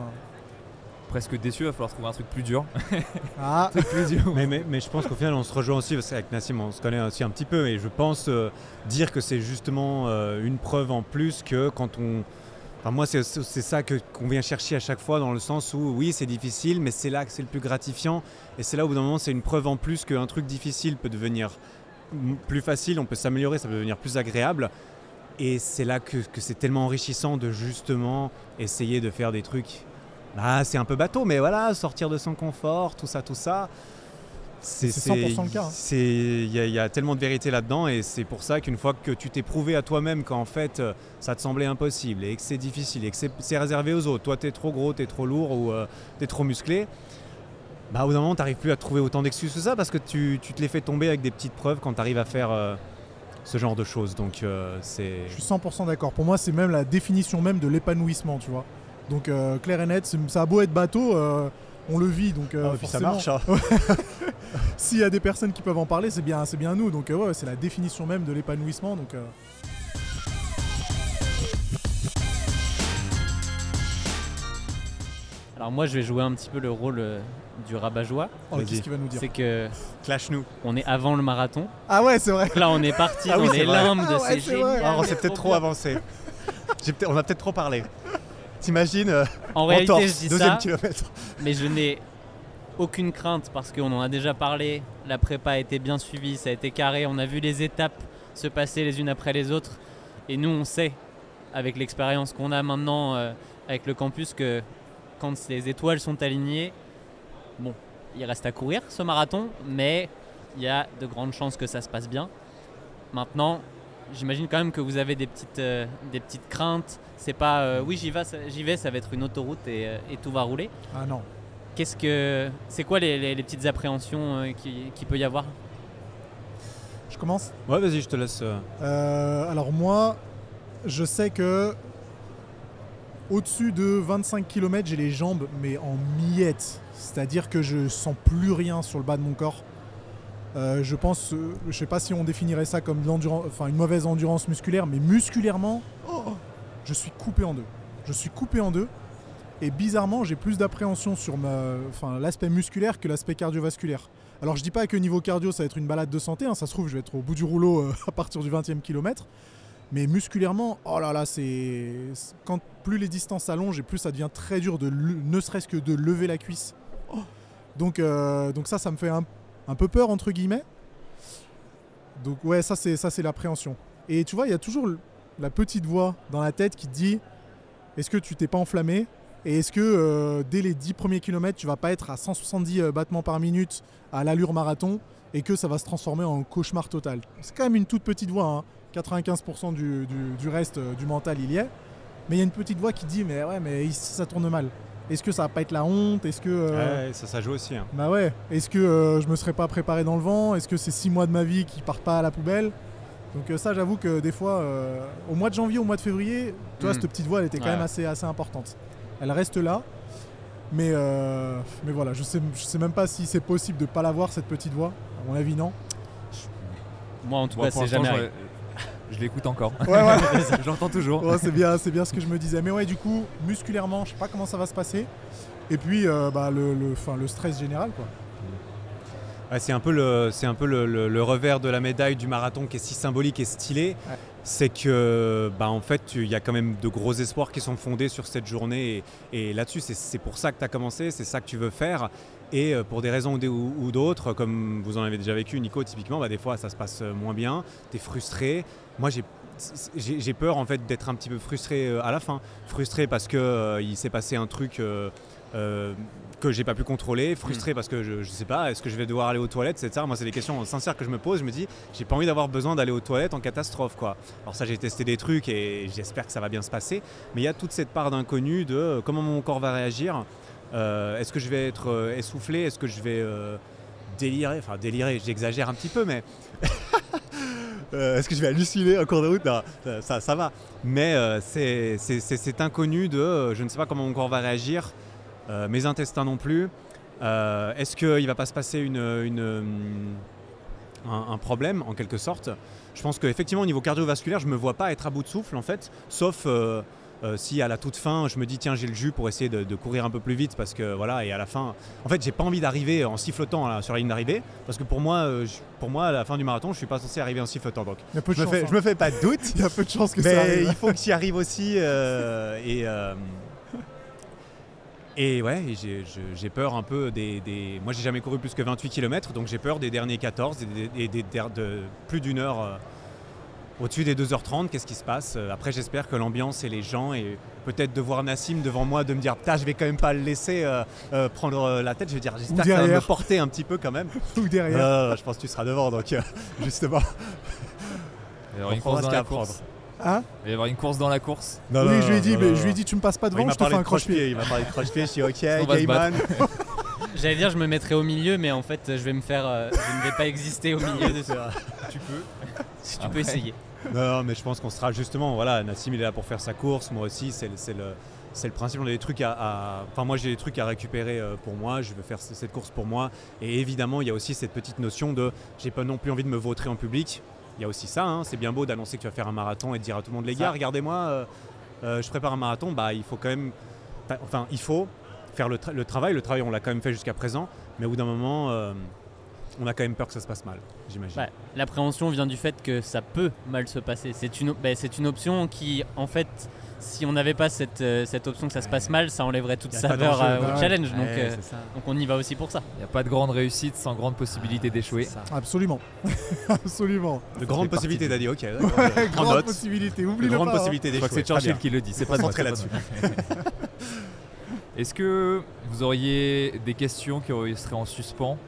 presque déçu, il va falloir trouver un truc plus dur. <laughs> Ah, plus dur. mais, mais, mais je pense qu'au final, on se rejoint aussi, parce qu'avec Nassim, on se connaît aussi un petit peu, et je pense euh, dire que c'est justement euh, une preuve en plus que quand on. Enfin, moi, c'est ça qu'on vient chercher à chaque fois, dans le sens où, oui, c'est difficile, mais c'est là que c'est le plus gratifiant, et c'est là où, au bout d'un moment, c'est une preuve en plus qu'un truc difficile peut devenir plus facile, on peut s'améliorer, ça peut devenir plus agréable. Et c'est là que, que c'est tellement enrichissant de justement essayer de faire des trucs. Ah, c'est un peu bateau, mais voilà, sortir de son confort, tout ça, tout ça. C'est 100% le cas, hein. c'est- Il y, a- il y a tellement de vérité là-dedans, et c'est pour ça qu'une fois que tu t'es prouvé à toi-même qu'en fait euh, ça te semblait impossible, et que c'est difficile, et que c'est réservé aux autres, toi t'es trop gros, t'es trop lourd, ou euh, t'es trop musclé, bah au bout d'un moment t'arrives plus à trouver autant d'excuses que ça, parce que tu, tu te les fais tomber avec des petites preuves quand t'arrives à faire euh, ce genre de choses. Donc euh, c'est. je suis 100% d'accord. Pour moi, c'est même la définition même de l'épanouissement, tu vois. Donc clair et net, ça a beau être bateau, on le vit, donc euh, Ah, puis ça marche, hein. <laughs> S'il y a des personnes qui peuvent en parler, c'est bien, c'est bien nous. Donc euh, ouais, c'est la définition même de l'épanouissement. Donc euh, Alors moi je vais jouer un petit peu le rôle du rabat-joie. oh, qu'est-ce qu'il va nous dire C'est que Clash-nous. on est avant le marathon. Ah ouais, c'est vrai. Là on est parti Ah dans oui, les limbes de Ah ouais, ces génial, Ah, on s'est peut-être trop avancé. On a peut-être trop parlé. T'imagines euh, En en réalité torse, je dis deuxième ça, kilomètre. mais je n'ai aucune crainte parce qu'on en a déjà parlé. La prépa a été bien suivie, ça a été carré. On a vu les étapes se passer les unes après les autres. Et nous, on sait, avec l'expérience qu'on a maintenant euh, avec le campus, que quand les étoiles sont alignées, bon, il reste à courir ce marathon, mais il y a de grandes chances que ça se passe bien. Maintenant, j'imagine quand même que vous avez des petites, euh, des petites craintes. C'est pas, euh, oui, j'y vais, ça- j'y vais, ça va être une autoroute et, euh, et tout va rouler. Ah non. Qu'est-ce que c'est quoi les, les- les petites appréhensions euh, qui, qui peut y avoir? Je commence? Ouais, vas-y, je te laisse. alors moi, je sais que au-dessus de 25 km, j'ai les jambes mais en miettes. C'est-à-dire que je sens plus rien sur le bas de mon corps. Euh, je pense, euh, je sais pas si on définirait ça comme enfin une mauvaise endurance musculaire, mais musculairement, oh, je suis coupé en deux. Je suis coupé en deux. Et bizarrement, j'ai plus d'appréhension sur ma, enfin, l'aspect musculaire que l'aspect cardiovasculaire. Alors je dis pas que niveau cardio ça va être une balade de santé, hein, ça se trouve je vais être au bout du rouleau euh, <laughs> à partir du 20e kilomètre. Mais musculairement, oh là là, c'est. Quand plus les distances s'allongent et plus ça devient très dur de ne serait-ce que de lever la cuisse. Donc, euh, donc ça, ça me fait un, un peu peur entre guillemets. Donc ouais, ça c'est ça c'est l'appréhension. Et tu vois, il y a toujours la petite voix dans la tête qui te dit est-ce que tu t'es pas enflammé et est-ce que euh, dès les 10 premiers kilomètres, tu vas pas être à 170 euh, battements par minute à l'allure marathon et que ça va se transformer en cauchemar total? C'est quand même une toute petite voix. hein. 95% du, du- du reste euh, du mental, il y est. Mais il y a une petite voix qui dit mais ouais, mais ici ça tourne mal. Est-ce que ça va pas être la honte? Est-ce que euh, Ouais, ça, ça joue aussi. hein. bah ouais. Est-ce que je me serais pas préparé dans le vent? Est-ce que c'est 6 mois de ma vie qui partent pas à la poubelle? Donc euh, ça, j'avoue que des fois, euh, au mois de janvier, au mois de février, tu vois, Mm. cette petite voix, elle était quand Ouais. même assez, assez importante. Elle reste là. Mais, euh, mais voilà, je sais, je sais même pas si c'est possible de pas l'avoir cette petite voix. À mon avis, non. Moi, en tout cas, c'est jamais je-. Je l'écoute encore. Ouais, ouais. <laughs> J'entends toujours. Ouais, c'est bien, c'est bien ce que je me disais. Mais ouais, du coup, musculairement, je sais pas comment ça va se passer. Et puis, euh, bah, le, le, enfin, le stress général, quoi. Ouais, c'est un peu, le, c'est un peu le, le- le revers de la médaille du marathon qui est si symbolique et stylé. Ouais. C'est que, bah, en fait, il y a quand même de gros espoirs qui sont fondés sur cette journée. Et, et là-dessus, c'est, pour ça que tu as commencé, c'est ça que tu veux faire. Et euh, pour des raisons ou, d'autres, comme vous en avez déjà vécu, Nico, typiquement, bah, des fois, ça se passe euh, moins bien. Tu es frustré. Moi, j'ai. Peur en fait d'être un petit peu frustré euh, à la fin. Frustré parce que euh, il s'est passé un truc euh, euh, que j'ai pas pu contrôler, frustré parce que je, je sais pas, est-ce que je vais devoir aller aux toilettes, etc. Moi, c'est des questions sincères que je me pose. Je me dis, j'ai pas envie d'avoir besoin d'aller aux toilettes en catastrophe, quoi. Alors ça, j'ai testé des trucs et j'espère que ça va bien se passer. Mais il y a toute cette part d'inconnu de euh, comment mon corps va réagir. Euh, est-ce que je vais être euh, essoufflé? Est-ce que je vais délirer? Enfin, délirer, j'exagère un petit peu, mais. <laughs> Est-ce que je vais halluciner en cours de route? Non, ça, ça va. Mais c'est c'est inconnu de je ne sais pas comment mon corps va réagir, euh, mes intestins non plus. Euh, Est-ce qu'il va pas se passer une, une, hum, un, un problème en quelque sorte? Je pense qu'effectivement au niveau cardiovasculaire, je me vois pas être à bout de souffle en fait, sauf euh, euh, si à la toute fin je me dis tiens j'ai le jus pour essayer de, de courir un peu plus vite parce que voilà et à la fin en fait j'ai pas envie d'arriver en sifflotant là, sur la ligne d'arrivée parce que pour moi euh, je- pour moi à la fin du marathon je suis pas censé arriver en sifflotant donc Il y a peu de je me, chance. fais, hein. je me fais pas de doute <laughs> Il y a peu de chances que ça mais arrive. il faut que tu y arrives aussi. euh, et, euh, et ouais, j'ai- peur un peu des. des- Moi, j'ai jamais couru plus que 28 km, donc j'ai peur des derniers 14 et des, et des- der- de plus d'une heure euh, au-dessus des 2h30. Qu'est-ce qui se passe? Euh, Après, j'espère que l'ambiance et les gens, et peut-être de voir Nassim devant moi, de me dire Putain, je vais quand même pas le laisser euh, euh, prendre la tête. Je veux dire, j'espère que ça va me porter un petit peu quand même. <laughs> Ou derrière. Euh, je pense que tu seras devant, donc euh, <laughs> justement. Une On prendra course ce dans qu'il y a la à prendre. Hein Il va y avoir une course dans la course. Non, oui, non, je lui ai dit, non, mais non, je lui ai dit, tu me passes pas devant, je te fais de un croche-pied. il m'a parlé de croche-pied, je suis ok, Gayman. <laughs> J'allais dire, je me mettrai au milieu, mais en fait, je vais me faire. euh, je ne vais pas exister au milieu de ça. <laughs> Tu peux. Si tu peux essayer. Non, mais je pense qu'on sera justement, voilà, Nassim il est là pour faire sa course, moi aussi, c'est le, c'est le, c'est le principe, on a des trucs à... à- Enfin moi j'ai des trucs à récupérer euh, pour moi, je veux faire cette course pour moi, et évidemment il y a aussi cette petite notion de, j'ai pas non plus envie de me vautrer en public, il y a aussi ça, hein, c'est bien beau d'annoncer que tu vas faire un marathon et de dire à tout le monde, les gars, regardez-moi, euh, euh, je prépare un marathon, bah il faut quand même, enfin il faut faire le, tra- le travail, le travail on l'a quand même fait jusqu'à présent, mais au bout d'un moment, euh, on a quand même peur que ça se passe mal, j'imagine. Ouais, L'appréhension vient du fait que ça peut mal se passer. C'est une, ben, c'est une option qui, en fait, si on n'avait pas cette, euh, cette option que ça se passe mal, ça enlèverait toute saveur euh, au challenge. Donc, Ouais, euh, donc on y va aussi pour ça. Il n'y a pas de grande réussite sans grande possibilité d'échouer. C'est ça. Absolument. <laughs> Absolument. De grandes possibilités, dit, ok. Ouais, grande possibilité. De Oublie-le grandes pas. hein. possibilités Je crois que c'est d'échouer. Churchill qui le dit, c'est pas pas moi. <laughs> Est-ce que vous auriez des questions qui seraient en suspens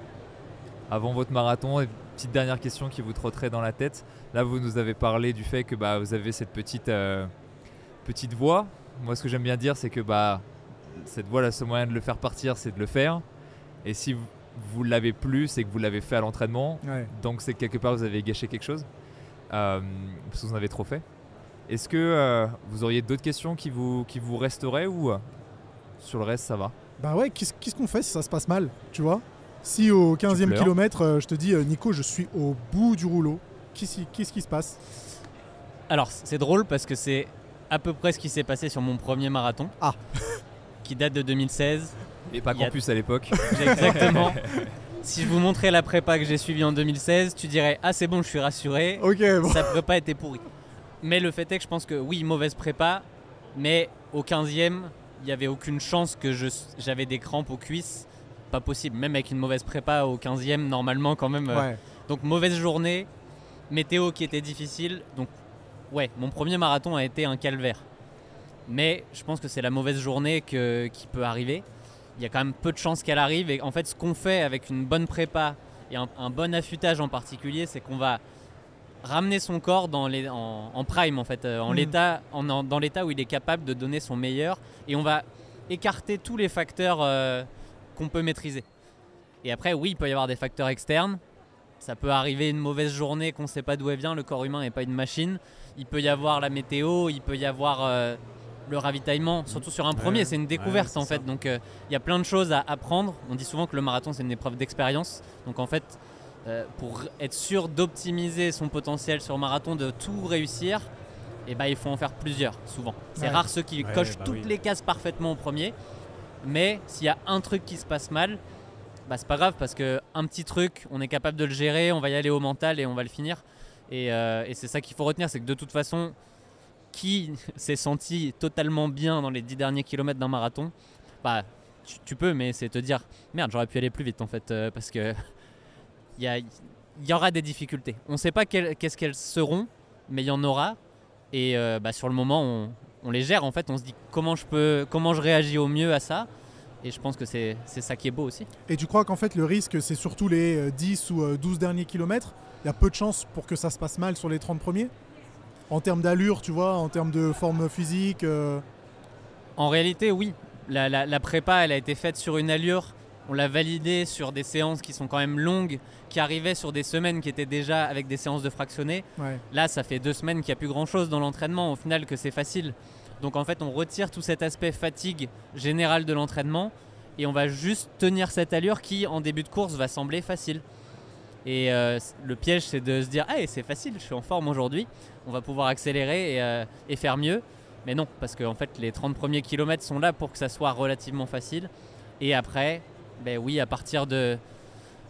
avant votre marathon Et Petite dernière question qui vous trotterait dans la tête? Là, vous nous avez parlé du fait que bah, vous avez cette petite, euh, petite voix. Moi, ce que j'aime bien dire, c'est que bah, cette voix, le seul moyen de le faire partir, c'est de le faire. Et si vous, vous l'avez plus, c'est que vous l'avez fait à l'entraînement. Ouais. Donc c'est que quelque part vous avez gâché quelque chose euh, parce que vous en avez trop fait. Est-ce que euh, vous auriez d'autres questions qui vous, qui vous resteraient ou euh, sur le reste ça va? Bah ouais, qu'est-ce qu'on fait si ça se passe mal, tu vois? Si au 15e pleures. kilomètre, je te dis, Nico, je suis au bout du rouleau, qu'est-ce qui- qu'est-ce qui se passe? Alors, c'est drôle parce que c'est à peu près ce qui s'est passé sur mon premier marathon. Ah. <laughs> Qui date de 2016. Et pas y a- campus à l'époque. <laughs> Exactement. <laughs> si je vous montrais la prépa que j'ai suivie en 2016, tu dirais Ah, c'est bon, je suis rassuré. Ok, bon. Sa prépa était pourrie. Mais le fait est que je pense que oui, mauvaise prépa, mais au 15e, il n'y avait aucune chance que je- j'avais des crampes aux cuisses. Pas possible, même avec une mauvaise prépa au 15e, normalement quand même. euh. Donc mauvaise journée, météo qui était difficile. Donc ouais, mon premier marathon a été un calvaire. Mais je pense que c'est la mauvaise journée que- qui peut arriver. Il y a quand même peu de chances qu'elle arrive. Et en fait, ce qu'on fait avec une bonne prépa et un, un bon affûtage en particulier, c'est qu'on va ramener son corps dans les, en, en prime, en fait, euh, en l'état, en- en- dans l'état où il est capable de donner son meilleur. Et on va écarter tous les facteurs euh, qu'on peut maîtriser. Et après, oui, il peut y avoir des facteurs externes. Ça peut arriver une mauvaise journée qu'on ne sait pas d'où elle vient. Le corps humain n'est pas une machine. Il peut y avoir la météo, il peut y avoir euh, le ravitaillement, surtout sur un premier, Ouais, c'est une découverte en fait. ça. Donc euh, il y a plein de choses à apprendre. On dit souvent que le marathon c'est une épreuve d'expérience. Donc en fait, euh, pour être sûr d'optimiser son potentiel sur marathon, de tout réussir, et ben, il faut en faire plusieurs souvent. C'est Ouais. rare ceux qui Ouais, cochent bah toutes oui. les cases parfaitement au premier. Mais s'il y a un truc qui se passe mal, bah, c'est pas grave parce que un petit truc, on est capable de le gérer, on va y aller au mental et on va le finir. Et, euh, et c'est ça qu'il faut retenir, c'est que de toute façon, qui <laughs> s'est senti totalement bien dans les 10 derniers kilomètres d'un marathon, bah tu, peux, mais c'est te dire merde, j'aurais pu aller plus vite en fait, euh, parce que <laughs> il y, aura des difficultés. On sait pas qu'est-ce qu'elles seront, mais il y en aura. Et euh, bah, sur le moment, on, on les gère en fait. On se dit comment je peux, comment je réagis au mieux à ça? Et je pense que c'est ça qui est beau aussi. Et tu crois qu'en fait le risque c'est surtout les euh, 10 ou euh, 12 derniers kilomètres? Il y a peu de chances pour que ça se passe mal sur les 30 premiers? En termes d'allure, tu vois, en termes de forme physique euh, En réalité, oui. La, la- la prépa, elle a été faite sur une allure. On l'a validée sur des séances qui sont quand même longues, qui arrivaient sur des semaines qui étaient déjà avec des séances de fractionnés. ouais. Là, ça fait deux semaines qu'il n'y a plus grand-chose dans l'entraînement, au final, que c'est facile. Donc en fait, on retire tout cet aspect fatigue générale de l'entraînement et on va juste tenir cette allure qui, en début de course, va sembler facile. Et euh, le piège, c'est de se dire, hey, c'est facile, je suis en forme aujourd'hui, on va pouvoir accélérer et, euh, et faire mieux. Mais non, parce qu'en fait, les 30 premiers kilomètres sont là pour que ça soit relativement facile. Et après, ben oui, à partir de,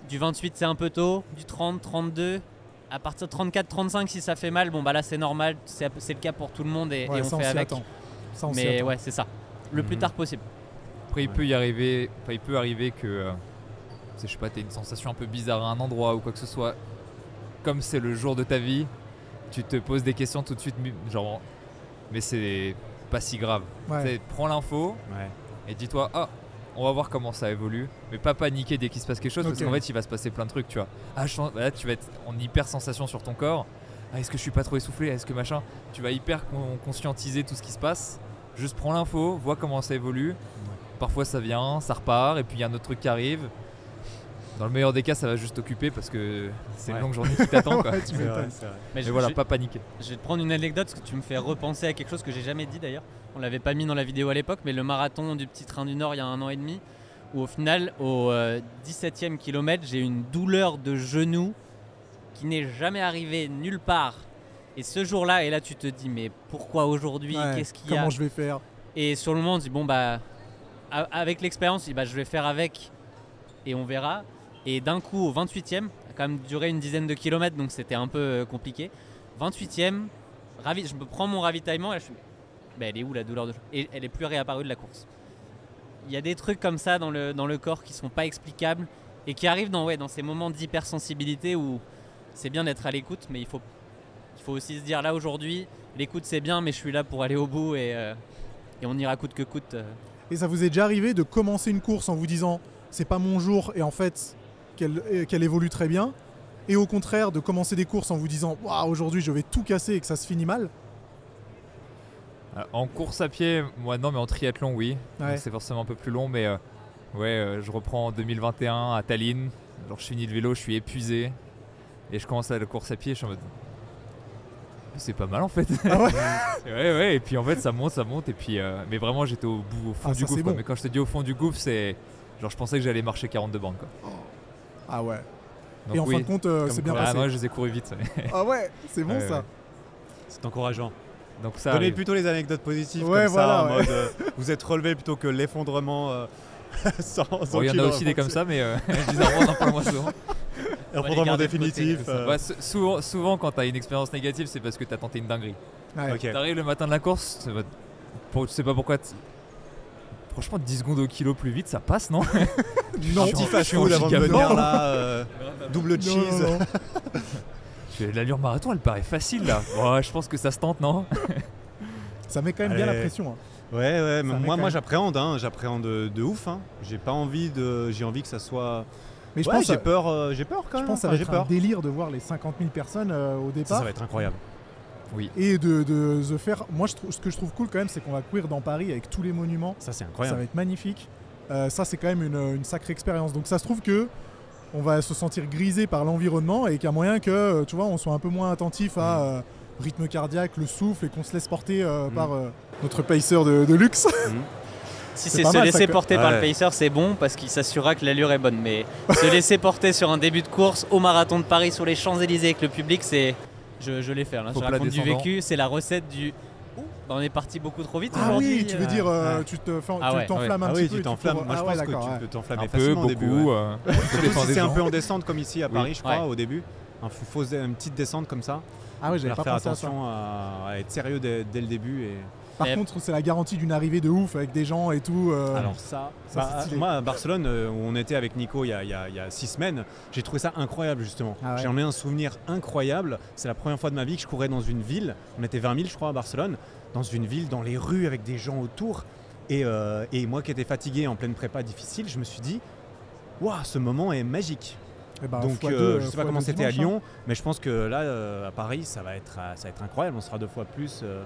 du 28, c'est un peu tôt, du 30, 32, à partir de 34-35 si ça fait mal, bon bah là c'est normal, c'est le cas pour tout le monde et, Ouais, et on fait avec. attend. Ça, on s'y Mais ouais, c'est ça. Le plus Mhm. tard possible. Après, il Ouais. peut y arriver, enfin, il peut arriver que, euh, je sais pas, t'as une sensation un peu bizarre à un endroit ou quoi que ce soit. Comme c'est le jour de ta vie, tu te poses des questions tout de suite, genre, mais c'est pas si grave. Ouais. Prends l'info Ouais. et dis-toi, ah, on va voir comment ça évolue, mais pas paniquer dès qu'il se passe quelque chose, parce qu'en fait, il va se passer plein de trucs, tu vois. Ah, je sens- là, tu vas être en hyper sensation sur ton corps. Ah, est-ce que je suis pas trop essoufflé? Est-ce que machin? Tu vas hyper con- conscientiser tout ce qui se passe. Juste prends l'info, vois comment ça évolue. Parfois ça vient, ça repart, et puis il y a un autre truc qui arrive. Dans le meilleur des cas, ça va juste t'occuper parce que c'est Ouais. une longue journée qui t'attend. quoi. <laughs> Ouais. Mais je, voilà, je- pas paniquer. je vais te prendre une anecdote parce que tu me fais repenser à quelque chose que j'ai jamais dit d'ailleurs. On l'avait pas mis dans la vidéo à l'époque, mais le marathon du petit train du Nord il y a un an et demi, où au final, au euh, 17e kilomètre, j'ai une douleur de genou qui n'est jamais arrivée nulle part. Et ce jour-là, et là tu te dis, mais pourquoi aujourd'hui? Ouais, Qu'est-ce qu'il y a? Comment je vais faire? Et sur le moment, on dit bon bah avec l'expérience, dit, bah, je vais faire avec et on verra. Et d'un coup, au 28e, ça a quand même duré une dizaine de kilomètres, donc c'était un peu euh, compliqué. 28e, ravi, je me prends mon ravitaillement et je suis, bah, elle est où la douleur de Et elle est plus réapparue de la course. Il y a des trucs comme ça dans le, dans le corps qui sont pas explicables et qui arrivent dans, ouais, dans ces moments d'hypersensibilité où c'est bien d'être à l'écoute, mais il faut, il faut aussi se dire là aujourd'hui, l'écoute c'est bien, mais je suis là pour aller au bout et, euh, et on ira coûte que coûte. euh. Et ça vous est déjà arrivé de commencer une course en vous disant c'est pas mon jour et en fait qu'elle euh, qu'elle évolue très bien et au contraire de commencer des courses en vous disant waouh aujourd'hui je vais tout casser et que ça se finit mal? Euh, En course à pied, moi non, mais en triathlon, oui. Ouais. C'est forcément un peu plus long, mais euh, ouais, euh, je reprends en 2021 à Tallinn. Genre, je finis le vélo, je suis épuisé. Et je commence à la course à pied, je suis en mode. C'est pas mal en fait. Ah ouais <laughs> ouais, ouais, et puis en fait ça monte, ça monte. Et puis, euh, mais vraiment, j'étais au bout, au fond Ah, du gouffre. bon. Mais quand je te dis au fond du gouffre, c'est. Genre, je pensais que j'allais marcher 42 bandes quoi. Ah ouais. Donc, et en oui, fin de compte euh, c'est bien quoi- passé. Ah, moi, je les ai couru vite. Ah ouais, c'est bon Ouais, ça. ouais. C'est encourageant. Donc ça. Donnez arrive. plutôt les anecdotes positives Ouais, comme voilà, ça, en mode euh, vous êtes relevé plutôt que l'effondrement euh, <laughs> sans, Bon, il y en a aussi des comme ça, mais euh, <laughs> bizarrement, on en parle moins souvent. Définitif. euh, Ouais, sou- souvent, souvent, quand t'as une expérience négative, c'est parce que t'as tenté une dinguerie. Ouais. ok. T'arrives le matin de la course, pour, je sais pas pourquoi. Franchement, 10 secondes au kilo plus vite, ça passe, non? <laughs> Non, Petit fast food avant de venir là, euh, <laughs> double cheese. non, <laughs> non. L'allure marathon, elle paraît facile là. Ouais, je pense que ça se tente, non? Ça met quand même bien la pression. hein. Ouais, ouais, mais moi, moi même. j'appréhende, hein, j'appréhende de, de ouf. Hein. J'ai pas envie de, j'ai envie que ça soit. Mais je Ouais, pense, j'ai peur, euh, j'ai peur quand je même. pense que ça va être un délire de voir les 50 000 personnes euh, au départ. ça va être incroyable. Et de, de faire. Moi, je ce que je trouve cool quand même, c'est qu'on va courir dans Paris avec tous les monuments. Ça c'est Ça va incroyable. être magnifique. Euh, ça, c'est quand même une, une sacrée expérience. Donc, ça se trouve que on va se sentir grisé par l'environnement et qu'il y a moyen que, tu vois, on soit un peu moins attentif à Mm. rythme cardiaque, le souffle et qu'on se laisse porter euh, Mm. par euh, notre pacer de, de luxe. <laughs> Si C'est se mal, laisser ça, que- porter par le pacer, c'est bon parce qu'il s'assurera que l'allure est bonne. Mais se laisser porter sur un début de course au marathon de Paris sur les Champs-Élysées avec le public, c'est. Je, je l'ai fait. Là. Faut Je raconte du vécu. C'est la recette du. Ouh, bah, on est parti beaucoup trop vite Ah aujourd'hui. oui, tu veux euh. dire, euh, ouais. tu te fais- Ah ouais, t'enflammes un Ah petit oui, peu. tu t'enflammes. Moi, je ah pense que tu peux t'enflammer Un peu, beaucoup. euh, <laughs> c'est un peu en descente comme ici à Oui. Paris, je crois, Ouais. au début. Un fou- fausse- une petite descente comme ça. Ah ouais, j'avais Faire pas faire pensé à ça. attention à, à être sérieux dès, dès le début. Et... Par Mais- contre, c'est la garantie d'une arrivée de ouf avec des gens et tout. euh, Alors ça, ça, bah, c'est stylé. moi à Barcelone euh, où on était avec Nico il y a, il y a- il y a six semaines, j'ai trouvé ça incroyable justement. Ah ouais. J'en ai un souvenir incroyable. C'est la première fois de ma vie que je courais dans une ville. On était 20 000 je crois à Barcelone, dans une ville, dans les rues avec des gens autour. Et, euh, et moi qui étais fatigué en pleine prépa difficile, je me suis dit, waouh, ce moment est magique. eh ben, Donc euh, deux, je sais pas comment c'était à hein. Lyon, mais je pense que là euh, à Paris ça va être ça va être incroyable. On sera deux fois plus. euh.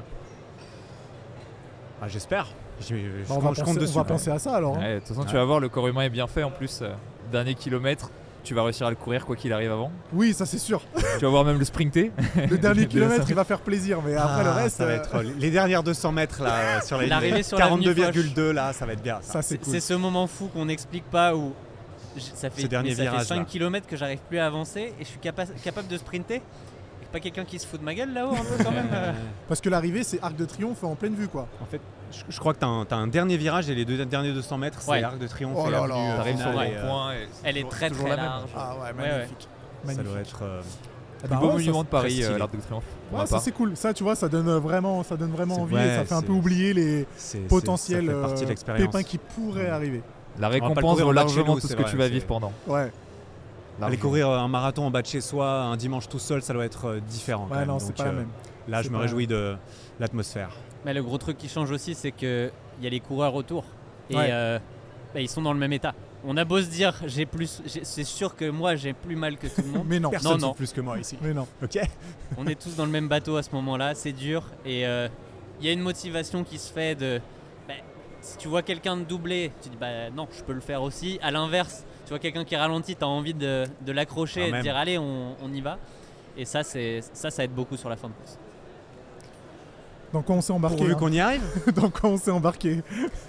Ah, J'espère. Je, je- Bah, je on va, compte penser, on va penser à ça alors. hein. Ouais, de toute façon, tu vas voir, le corps humain est bien fait en plus. euh, dernier kilomètre, tu vas réussir à le courir quoi qu'il arrive avant. Oui, ça c'est sûr. tu vas voir même le sprinter. Le dernier <laughs> kilomètre, il va faire plaisir, mais après le Ah, reste, ça va euh, être les dernières 200 mètres là euh, sur les <laughs> L'arrivée sur l'avenue 42,2 là, ça va être bien. ça. ça c'est cool. c'est ce moment fou qu'on n'explique pas où ça fait, Ce dernier mais ça fait virage, 5 là. km que j'arrive plus à avancer et je suis capa- capable de sprinter. Pas quelqu'un qui se fout de ma gueule là-haut un peu quand même euh. <laughs> Parce que l'arrivée, c'est Arc de Triomphe en pleine vue, quoi. En fait, je, je crois que tu as, un dernier virage et les deux derniers 200 mètres, c'est Ouais. l'Arc de Triomphe. Oh et là l'avenue, là. euh, T'arrives sur le finale et, euh, rond-point. et c'est Elle est toujours- très toujours très la même. large. Ah ouais, Ouais, ouais. magnifique. Ça Magnifique. doit être. euh, Plus beau ouais, monument de Paris, euh, l'Arc de Triomphe. pour ouais, ma ça part. c'est cool. Ça, tu vois, ça donne vraiment, ça donne vraiment C'est- envie ouais, et ça fait un c'est- peu oublier les c'est- c'est- potentiels ça fait partie de euh, l'expérience. pépins qui pourraient arriver. La récompense courir en vaut bas de chez largement nous, tout ce que vrai, tu vas c'est- vivre pendant. Ouais, Aller Largement. courir euh, un marathon en bas de chez soi un dimanche tout seul, ça doit être euh, différent. ouais, non, c'est Donc, pas la euh, même. Là, je me réjouis de l'atmosphère. Mais le gros truc qui change aussi, c'est que il y a les coureurs autour et Ouais. euh, bah, ils sont dans le même état. On a beau se dire, j'ai plus, c'est sûr que moi j'ai plus mal que tout le monde. <laughs> Mais non, Personne non. souffre plus que moi ici. mais non. Ok. <laughs> On est tous dans le même bateau à ce moment-là, c'est dur et euh, il y a une motivation qui se fait de. bah, si tu vois quelqu'un de doubler, tu dis bah non, je peux le faire aussi. À l'inverse, tu vois quelqu'un qui ralentit, tu as envie de, de l'accrocher Quand et de même. dire allez, on, on y va. Et ça, c'est ça, ça aide beaucoup sur la fin de course. Dans quoi on s'est embarqué Pourvu hein. qu'on y arrive. <laughs> Dans quoi on s'est embarqué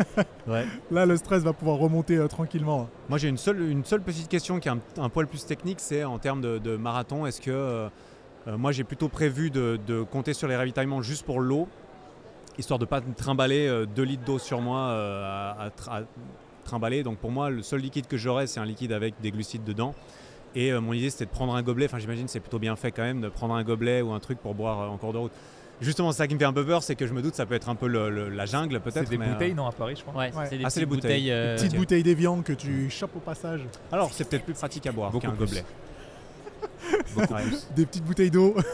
<laughs> Ouais. Là, le stress va pouvoir remonter euh, tranquillement. Moi, j'ai une seule, une seule petite question qui est un, un poil plus technique, c'est en termes de, de marathon, est-ce que euh, euh, moi j'ai plutôt prévu de, de compter sur les ravitaillements juste pour l'eau, histoire de pas me trimballer 2 litres d'eau sur moi euh, à, à tra- à trimballer. Donc pour moi, le seul liquide que j'aurai, c'est un liquide avec des glucides dedans. Et euh, mon idée, c'était de prendre un gobelet. Enfin, j'imagine que c'est plutôt bien fait quand même de prendre un gobelet ou un truc pour boire euh, en cours de route. Justement, c'est ça qui me fait un peu peur, c'est que je me doute ça peut être un peu le- le- la jungle peut-être. C'est des mais, euh, bouteilles, non, à Paris, je crois. Ouais, Ouais. c'est des Ah, petites les bouteilles. bouteilles. euh, Petite ok. bouteille d'évian que tu chopes au passage. Alors, c'est peut-être plus pratique à boire qu'un gobelet. Beaucoup Ouais. plus. Des petites bouteilles d'eau. <laughs>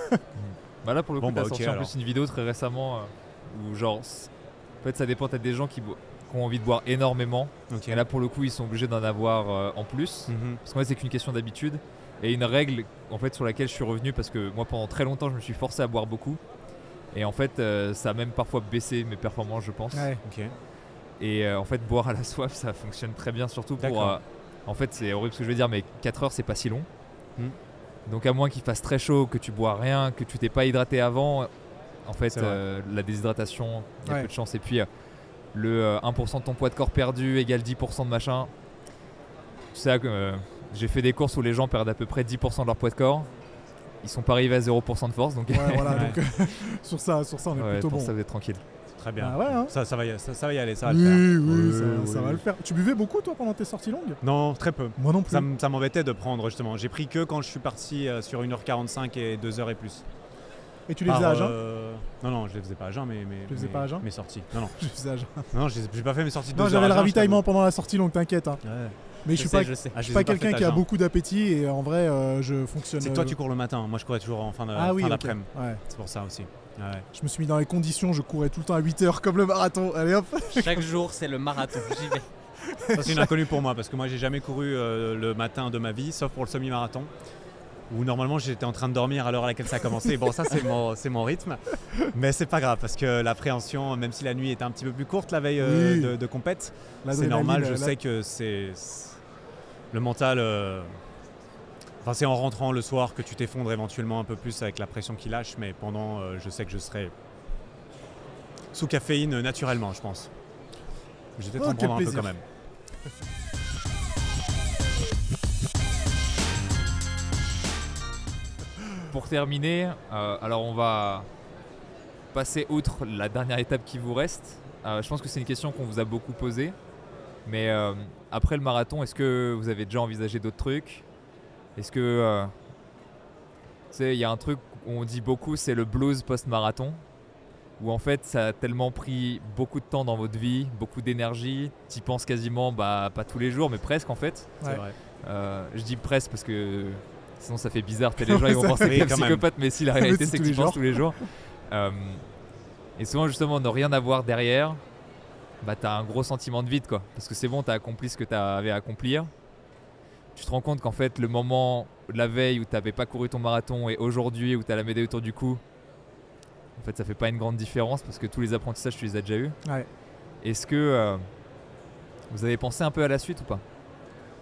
Bah là pour le coup Bon, t'as bah, ok, sorti en plus une vidéo très récemment euh, où genre en fait ça dépend peut-être des gens qui, bo- qui ont envie de boire énormément Ok. et là pour le coup ils sont obligés d'en avoir euh, en plus Mhm. parce qu'en fait c'est qu'une question d'habitude et une règle en fait sur laquelle je suis revenu parce que moi pendant très longtemps je me suis forcé à boire beaucoup et en fait euh, ça a même parfois baissé mes performances je pense Ouais. Et euh, en fait boire à la <laughs> soif ça fonctionne très bien surtout pour euh, en fait c'est horrible ce que je veux dire mais 4 heures c'est pas si long Hmm. donc à moins qu'il fasse très chaud que tu bois rien que tu t'es pas hydraté avant en fait euh, la déshydratation il y a Ouais. peu de chance et puis euh, le euh, 1% de ton poids de corps perdu égale 10% de machin tu sais euh, j'ai fait des courses où les gens perdent à peu près 10% de leur poids de corps ils sont pas arrivés à 0% de force donc Ouais, voilà, Ouais. <laughs> donc euh, <laughs> sur ça, sur ça, on est ouais, plutôt pour bon. ça vous êtes tranquille Très bien. Ah ouais, hein. ça, ça, va y, ça, ça va y aller, ça va oui, le faire. oui, Oui, ça, oui, ça va le faire. Tu buvais beaucoup toi pendant tes sorties longues? Non, très peu. Moi non plus. Ça m'embêtait de prendre justement. J'ai pris que quand je suis parti euh, sur 1h45 et 2h et plus. Et tu les faisais à jeun euh, Non, non, je les faisais pas à jeun, mais, mais, les faisais mais- pas à jeun mes sorties. Non, non, <laughs> Je les faisais à jeun. non, j'ai j'ai pas fait mes sorties de Non, 2 j'avais heures le à jeun, ravitaillement pendant la sortie longue, t'inquiète. hein. je t'avoue. Ouais. Mais je suis pas, sais, je sais. Ah, je suis les pas ai pas quelqu'un faites à qui a jeun. beaucoup d'appétit et en vrai, euh, je fonctionne. C'est que toi, euh, tu cours le matin. Moi, je courais toujours en fin de- Ah oui, fin ok. d'après-midi. Ouais. C'est pour ça aussi. Ouais. Je me suis mis dans les conditions, je courais tout le temps à 8 heures comme le marathon. Allez hop <laughs> Chaque jour, c'est le marathon. J'y vais. Ça, c'est une inconnue pour moi parce que moi, j'ai jamais couru euh, le matin de ma vie, sauf pour le semi-marathon. Où normalement j'étais en train de dormir à l'heure à laquelle ça a commencé. Bon, ça c'est mon, mon rythme. Mais c'est pas grave parce que l'appréhension, même si la nuit était un petit peu plus courte la veille euh, Oui. de, de compète, c'est normal. Je là- sais que c'est le mental. euh, Enfin, c'est en rentrant le soir que tu t'effondres éventuellement un peu plus avec la pression qui lâche, mais pendant, euh, je sais que je serai sous caféine naturellement, je pense. Je vais peut-être Oh, en prendre un peu quand même. <laughs> Pour terminer, euh, alors on va passer outre la dernière étape qui vous reste. Euh, je pense que c'est une question qu'on vous a beaucoup posée. Mais euh, après le marathon, est-ce que vous avez déjà envisagé d'autres trucs? Est-ce que... euh, tu sais, il y a un truc qu'on dit beaucoup, c'est le blues post-marathon. Où en fait, ça a tellement pris beaucoup de temps dans votre vie, beaucoup d'énergie. Tu penses quasiment, bah, pas tous les jours, mais presque en fait. C'est Ouais. vrai. Euh, je dis presque parce que sinon ça fait bizarre. Les <laughs> gens ils vont penser que psychopathe, mais si la réalité c'est que tu les penses tous les jours. Euh, et souvent justement ne rien avoir derrière, bah t'as un gros sentiment de vide quoi. Parce que c'est bon, t'as accompli ce que t'avais à accomplir. Tu te rends compte qu'en fait le moment de la veille où t'avais pas couru ton marathon et aujourd'hui où t'as la médaille autour du cou, en fait ça fait pas une grande différence parce que tous les apprentissages tu les as déjà eus. Ouais. Est-ce que euh, vous avez pensé un peu à la suite ou pas?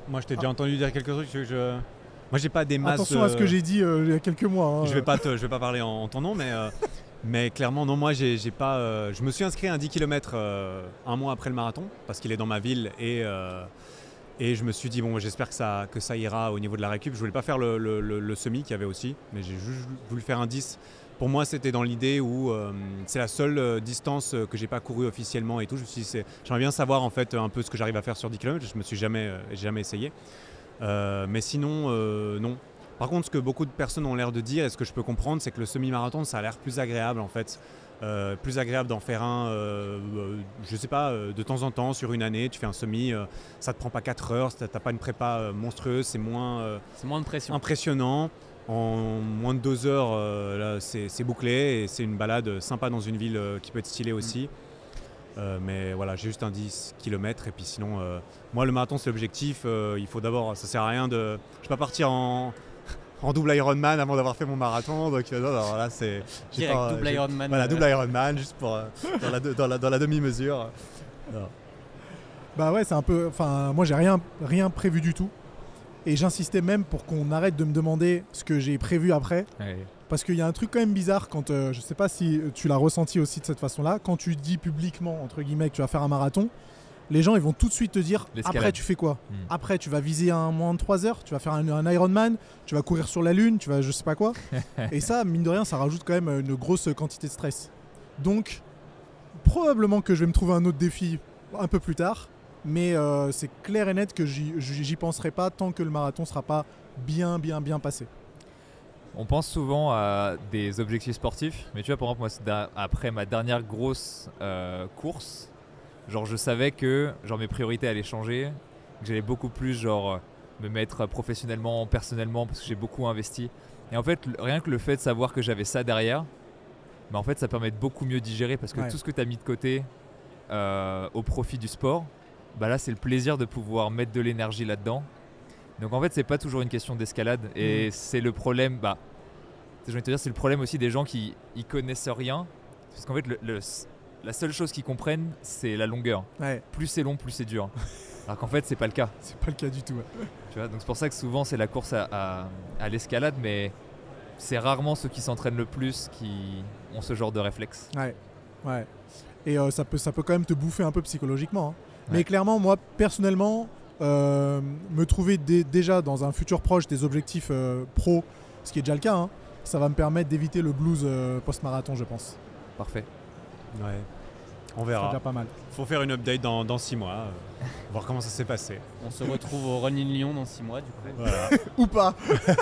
Moi, je t'ai déjà entendu dire quelques trucs. Je, je- Moi, j'ai pas des masses. Attention à ce que euh, j'ai dit euh, il y a quelques mois. hein. Je vais pas te, je vais pas parler en, en ton nom, mais, euh, mais clairement non. Moi, j'ai, pas. je me suis inscrit à un 10 km un mois après le marathon parce qu'il est dans ma ville et et je me suis dit bon, j'espère que ça que ça ira au niveau de la récup. Je voulais pas faire le, le- le- le semi qu'il y avait aussi, mais j'ai juste voulu faire un 10. Pour moi, c'était dans l'idée où euh, c'est la seule distance que j'ai pas couru officiellement et tout. Je me suis j'aimerais bien savoir en fait un peu ce que j'arrive à faire sur 10 km. Je me suis jamais, euh, jamais essayé. Euh, mais sinon, euh, non. Par contre, ce que beaucoup de personnes ont l'air de dire et ce que je peux comprendre, c'est que le semi-marathon, ça a l'air plus agréable en fait. Euh, plus agréable d'en faire un, euh, euh, je sais pas, de temps en temps sur une année. Tu fais un semi, ça te prend pas 4 heures, t'as pas une prépa monstrueuse, c'est moins moins de pression. impressionnant. En moins de 2 heures, c'est bouclé et c'est une balade sympa dans une ville qui peut être stylée aussi. Euh, mais voilà, j'ai juste un 10 km et puis sinon, euh, moi le marathon c'est l'objectif. euh, il faut d'abord, ça sert à rien de. Je vais pas partir en, <laughs> en double Ironman avant d'avoir fait mon marathon. Donc euh, non, non, là c'est. j'ai Direct, pas- double Ironman. Voilà, double Ironman juste pour euh, dans la, de- dans la, dans la demi-mesure. Bah ouais, c'est un peu. Enfin, moi j'ai rien, rien prévu du tout. Et j'insistais même pour qu'on arrête de me demander ce que j'ai prévu après. Parce qu'il y a un truc quand même bizarre quand, euh, je sais pas si tu l'as ressenti aussi de cette façon-là, quand tu dis publiquement, entre guillemets, que tu vas faire un marathon, les gens ils vont tout de suite te dire après tu fais quoi Hmm. Après tu vas viser un moins de 3 heures, tu vas faire un, un Ironman, tu vas courir sur la Lune, tu vas je sais pas quoi. <laughs> Et ça, mine de rien, ça rajoute quand même une grosse quantité de stress. Donc, probablement que je vais me trouver un autre défi un peu plus tard, mais euh, c'est clair et net que j'y penserai pas tant que le marathon sera pas bien, bien, bien passé. On pense souvent à des objectifs sportifs, mais tu vois, par exemple, moi, après ma dernière grosse euh, course, genre, je savais que genre, mes priorités allaient changer, que j'allais beaucoup plus genre, me mettre professionnellement, personnellement, parce que j'ai beaucoup investi. Et en fait, rien que le fait de savoir que j'avais ça derrière, bah, en fait, ça permet de beaucoup mieux digérer, parce que Ouais. tout ce que tu as mis de côté euh, au profit du sport, bah là, c'est le plaisir de pouvoir mettre de l'énergie là-dedans. Donc en fait, c'est pas toujours une question d'escalade et c'est le problème. Bah, j'ai envie de te dire, c'est le problème aussi des gens qui y connaissent rien, parce qu'en fait, le- le- la seule chose qu'ils comprennent, c'est la longueur. Ouais, Plus c'est long, plus c'est dur. <laughs> Alors qu'en fait, c'est pas le cas. c'est pas le cas du tout. ouais. Tu vois, donc c'est pour ça que souvent c'est la course à, à- à l'escalade, mais c'est rarement ceux qui s'entraînent le plus qui ont ce genre de réflexe. Ouais, ouais. Et euh, ça, peut, ça peut quand même te bouffer un peu psychologiquement. hein. Mais clairement, moi, personnellement, me trouver dé- déjà dans un futur proche des objectifs euh, pro, ce qui est déjà le cas, hein, ça va me permettre d'éviter le blues euh, post-marathon, je pense. Parfait. Ouais. On C'est verra. déjà pas mal. Faut faire une update dans, dans six mois, euh, <laughs> voir comment ça s'est passé. On se retrouve au Run in Lyon dans 6 mois du coup. Voilà. <laughs> Ou pas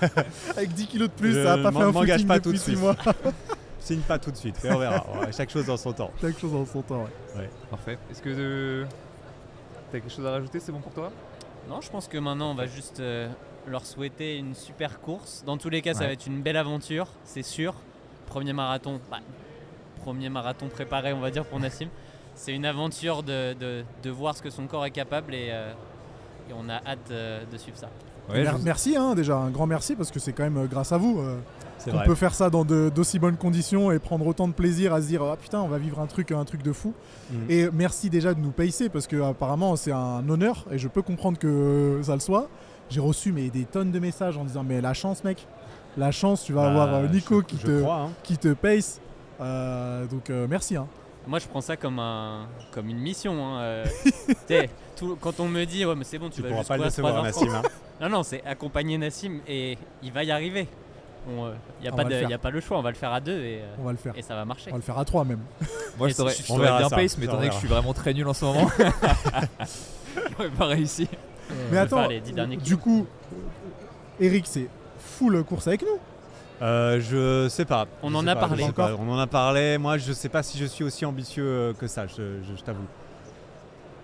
<laughs> Avec 10 kilos de plus, Je ça va pas fait un m'engage footing pas tout depuis de 6 suite. mois. Signe pas tout de suite, mais on verra. Ouais, chaque chose dans son temps. Quelque chose en son temps, ouais. Parfait. Est-ce que euh, t'as quelque chose à rajouter C'est bon pour toi? Non, je pense que maintenant on va juste euh, leur souhaiter une super course. Dans tous les cas, ça va être une belle aventure, c'est sûr. Premier marathon, bah, premier marathon préparé, on va dire pour Nassim. <laughs> C'est une aventure de, de- de voir ce que son corps est capable et, euh, et on a hâte euh, de suivre ça. Ouais, Mer- je vous- Merci hein, déjà, un grand merci parce que c'est quand même grâce à vous euh, Vrai. peut faire ça dans de- d'aussi bonnes conditions et prendre autant de plaisir à se dire ah putain on va vivre un truc un truc de fou. Mhm. Et merci déjà de nous payer parce que apparemment c'est un honneur et je peux comprendre que ça le soit. j'ai reçu mais, des tonnes de messages en disant Mais la chance, mec, la chance, tu vas Bah, avoir euh, Nico je- qui, je te, crois, hein. qui te pace. Euh, donc euh, merci. Hein. Moi, je prends ça comme, un, comme une mission. hein, euh. <laughs> Tout- quand on me dit, ouais, mais c'est bon, tu, Tu vas pourras jusqu'au pas le décevoir, A330. Nassim. hein. <laughs> Non, non, c'est accompagner Nassim et il va y arriver. Il n'y a, On pas de- y a pas le choix, on va le faire à deux et, euh, On va le faire. et ça va marcher. On va le faire à trois même. Moi, je t'aurais bien ça, pace, mais étant on donné que je suis vraiment très nul en ce moment, <laughs> j'aurais pas réussi. Mais attends, faire les dix derniers du coup, Eric, c'est full course avec nous? Euh, je sais pas. On Je en a pas, parlé. pas. On en a parlé. Moi, je sais pas si je suis aussi ambitieux euh, que ça. Je, je- je t'avoue.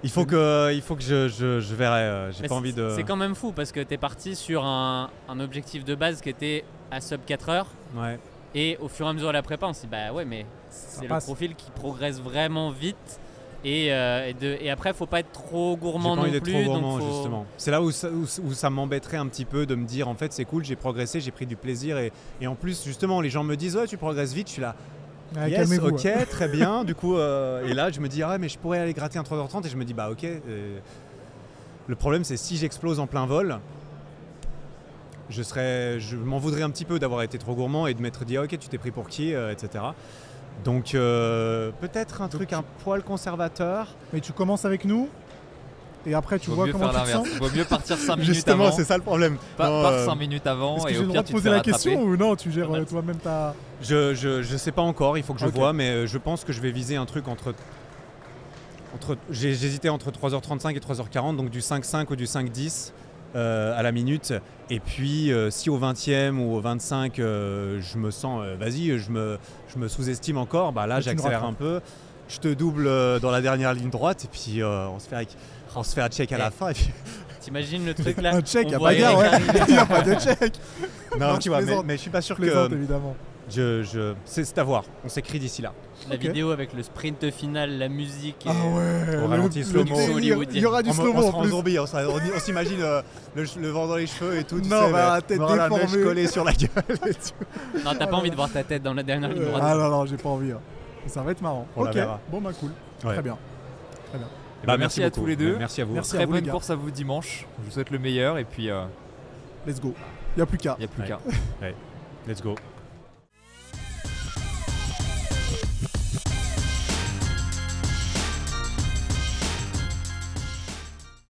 Il faut que, il faut que je, je, je verrai. euh, J'ai pas envie c'est- de. C'est quand même fou parce que tu es parti sur un, un objectif de base qui était à sub 4 heures Ouais. et au fur et à mesure de la prépa, on s'est dit, bah ouais, mais c'est le passe. profil qui progresse vraiment vite. Et, euh, et, de, et après, faut pas être trop gourmand pas non envie d'être plus. trop gourmand, faut- justement. C'est là où ça, où- où ça m'embêterait un petit peu de me dire en fait c'est cool, j'ai progressé, j'ai pris du plaisir et, et en plus justement les gens me disent ouais tu progresses vite, je suis là Ah, yes ok très bien. Du coup euh, et là je me dis ah mais je pourrais aller gratter un 3h30 et je me dis bah ok euh, le problème c'est si j'explose en plein vol je serais je m'en voudrais un petit peu d'avoir été trop gourmand et de m'être dit ah, ok tu t'es pris pour qui euh, etc donc euh, peut-être un truc un poil conservateur. Mais tu commences avec nous et après tu Vaut vois mieux comment faire tu te sens. Vaut mieux partir 5 <laughs> minutes avant. ça le problème Pas, Non, pars euh, 5 minutes avant Est-ce que et j'ai au le droit pire de tu te poser la question ou non Tu gères euh, toi-même ta. Je, je, je sais pas encore, il faut que je Ok. vois, mais euh, je pense que je vais viser un truc entre. entre j'ai- J'hésitais entre 3h35 et 3h40, donc du 5-5 ou du 5-10 euh, à la minute. Et puis, euh, si au 20e ou au 25, euh, je me sens, euh, vas-y, je me, je me sous-estime encore, bah là j'accélère un peu. Je te double dans la dernière ligne droite, et puis euh, on, se fait, on se fait un check à la Eh. fin. Et puis... <laughs> T'imagines le truc là Un check, on y a pas gare, ouais. n'y <laughs> a pas de check. Non, Non, tu vois, mais, je suis pas sûr Plaisante que. évidemment. Je, je, c'est à voir, on s'écrit d'ici là. La vidéo avec le sprint final, la musique. et- Ah ouais. Au le- ralenti, le slow-mo. Il y aura du on, me- slow on zombie, on, sera- on y- on s'imagine euh, le, le vent dans les cheveux et tout. tu Non, sais, bah, la tête on déformée. collée sur la gueule et tout. Non, t'as pas envie de voir ta tête dans la dernière ligne droite. Ah non, non, j'ai pas envie. hein. Ça va être marrant. On la ok, verra. bon bah cool. Ouais. Très bien. Eh ben, Bah, merci, à beaucoup. tous les deux. Merci à vous. Merci à Très vous, les bonne course à vous dimanche. Je vous souhaite le meilleur et puis il Let's go. Il n'y a plus qu'à. n'y a plus Ouais. qu'à. Let's go.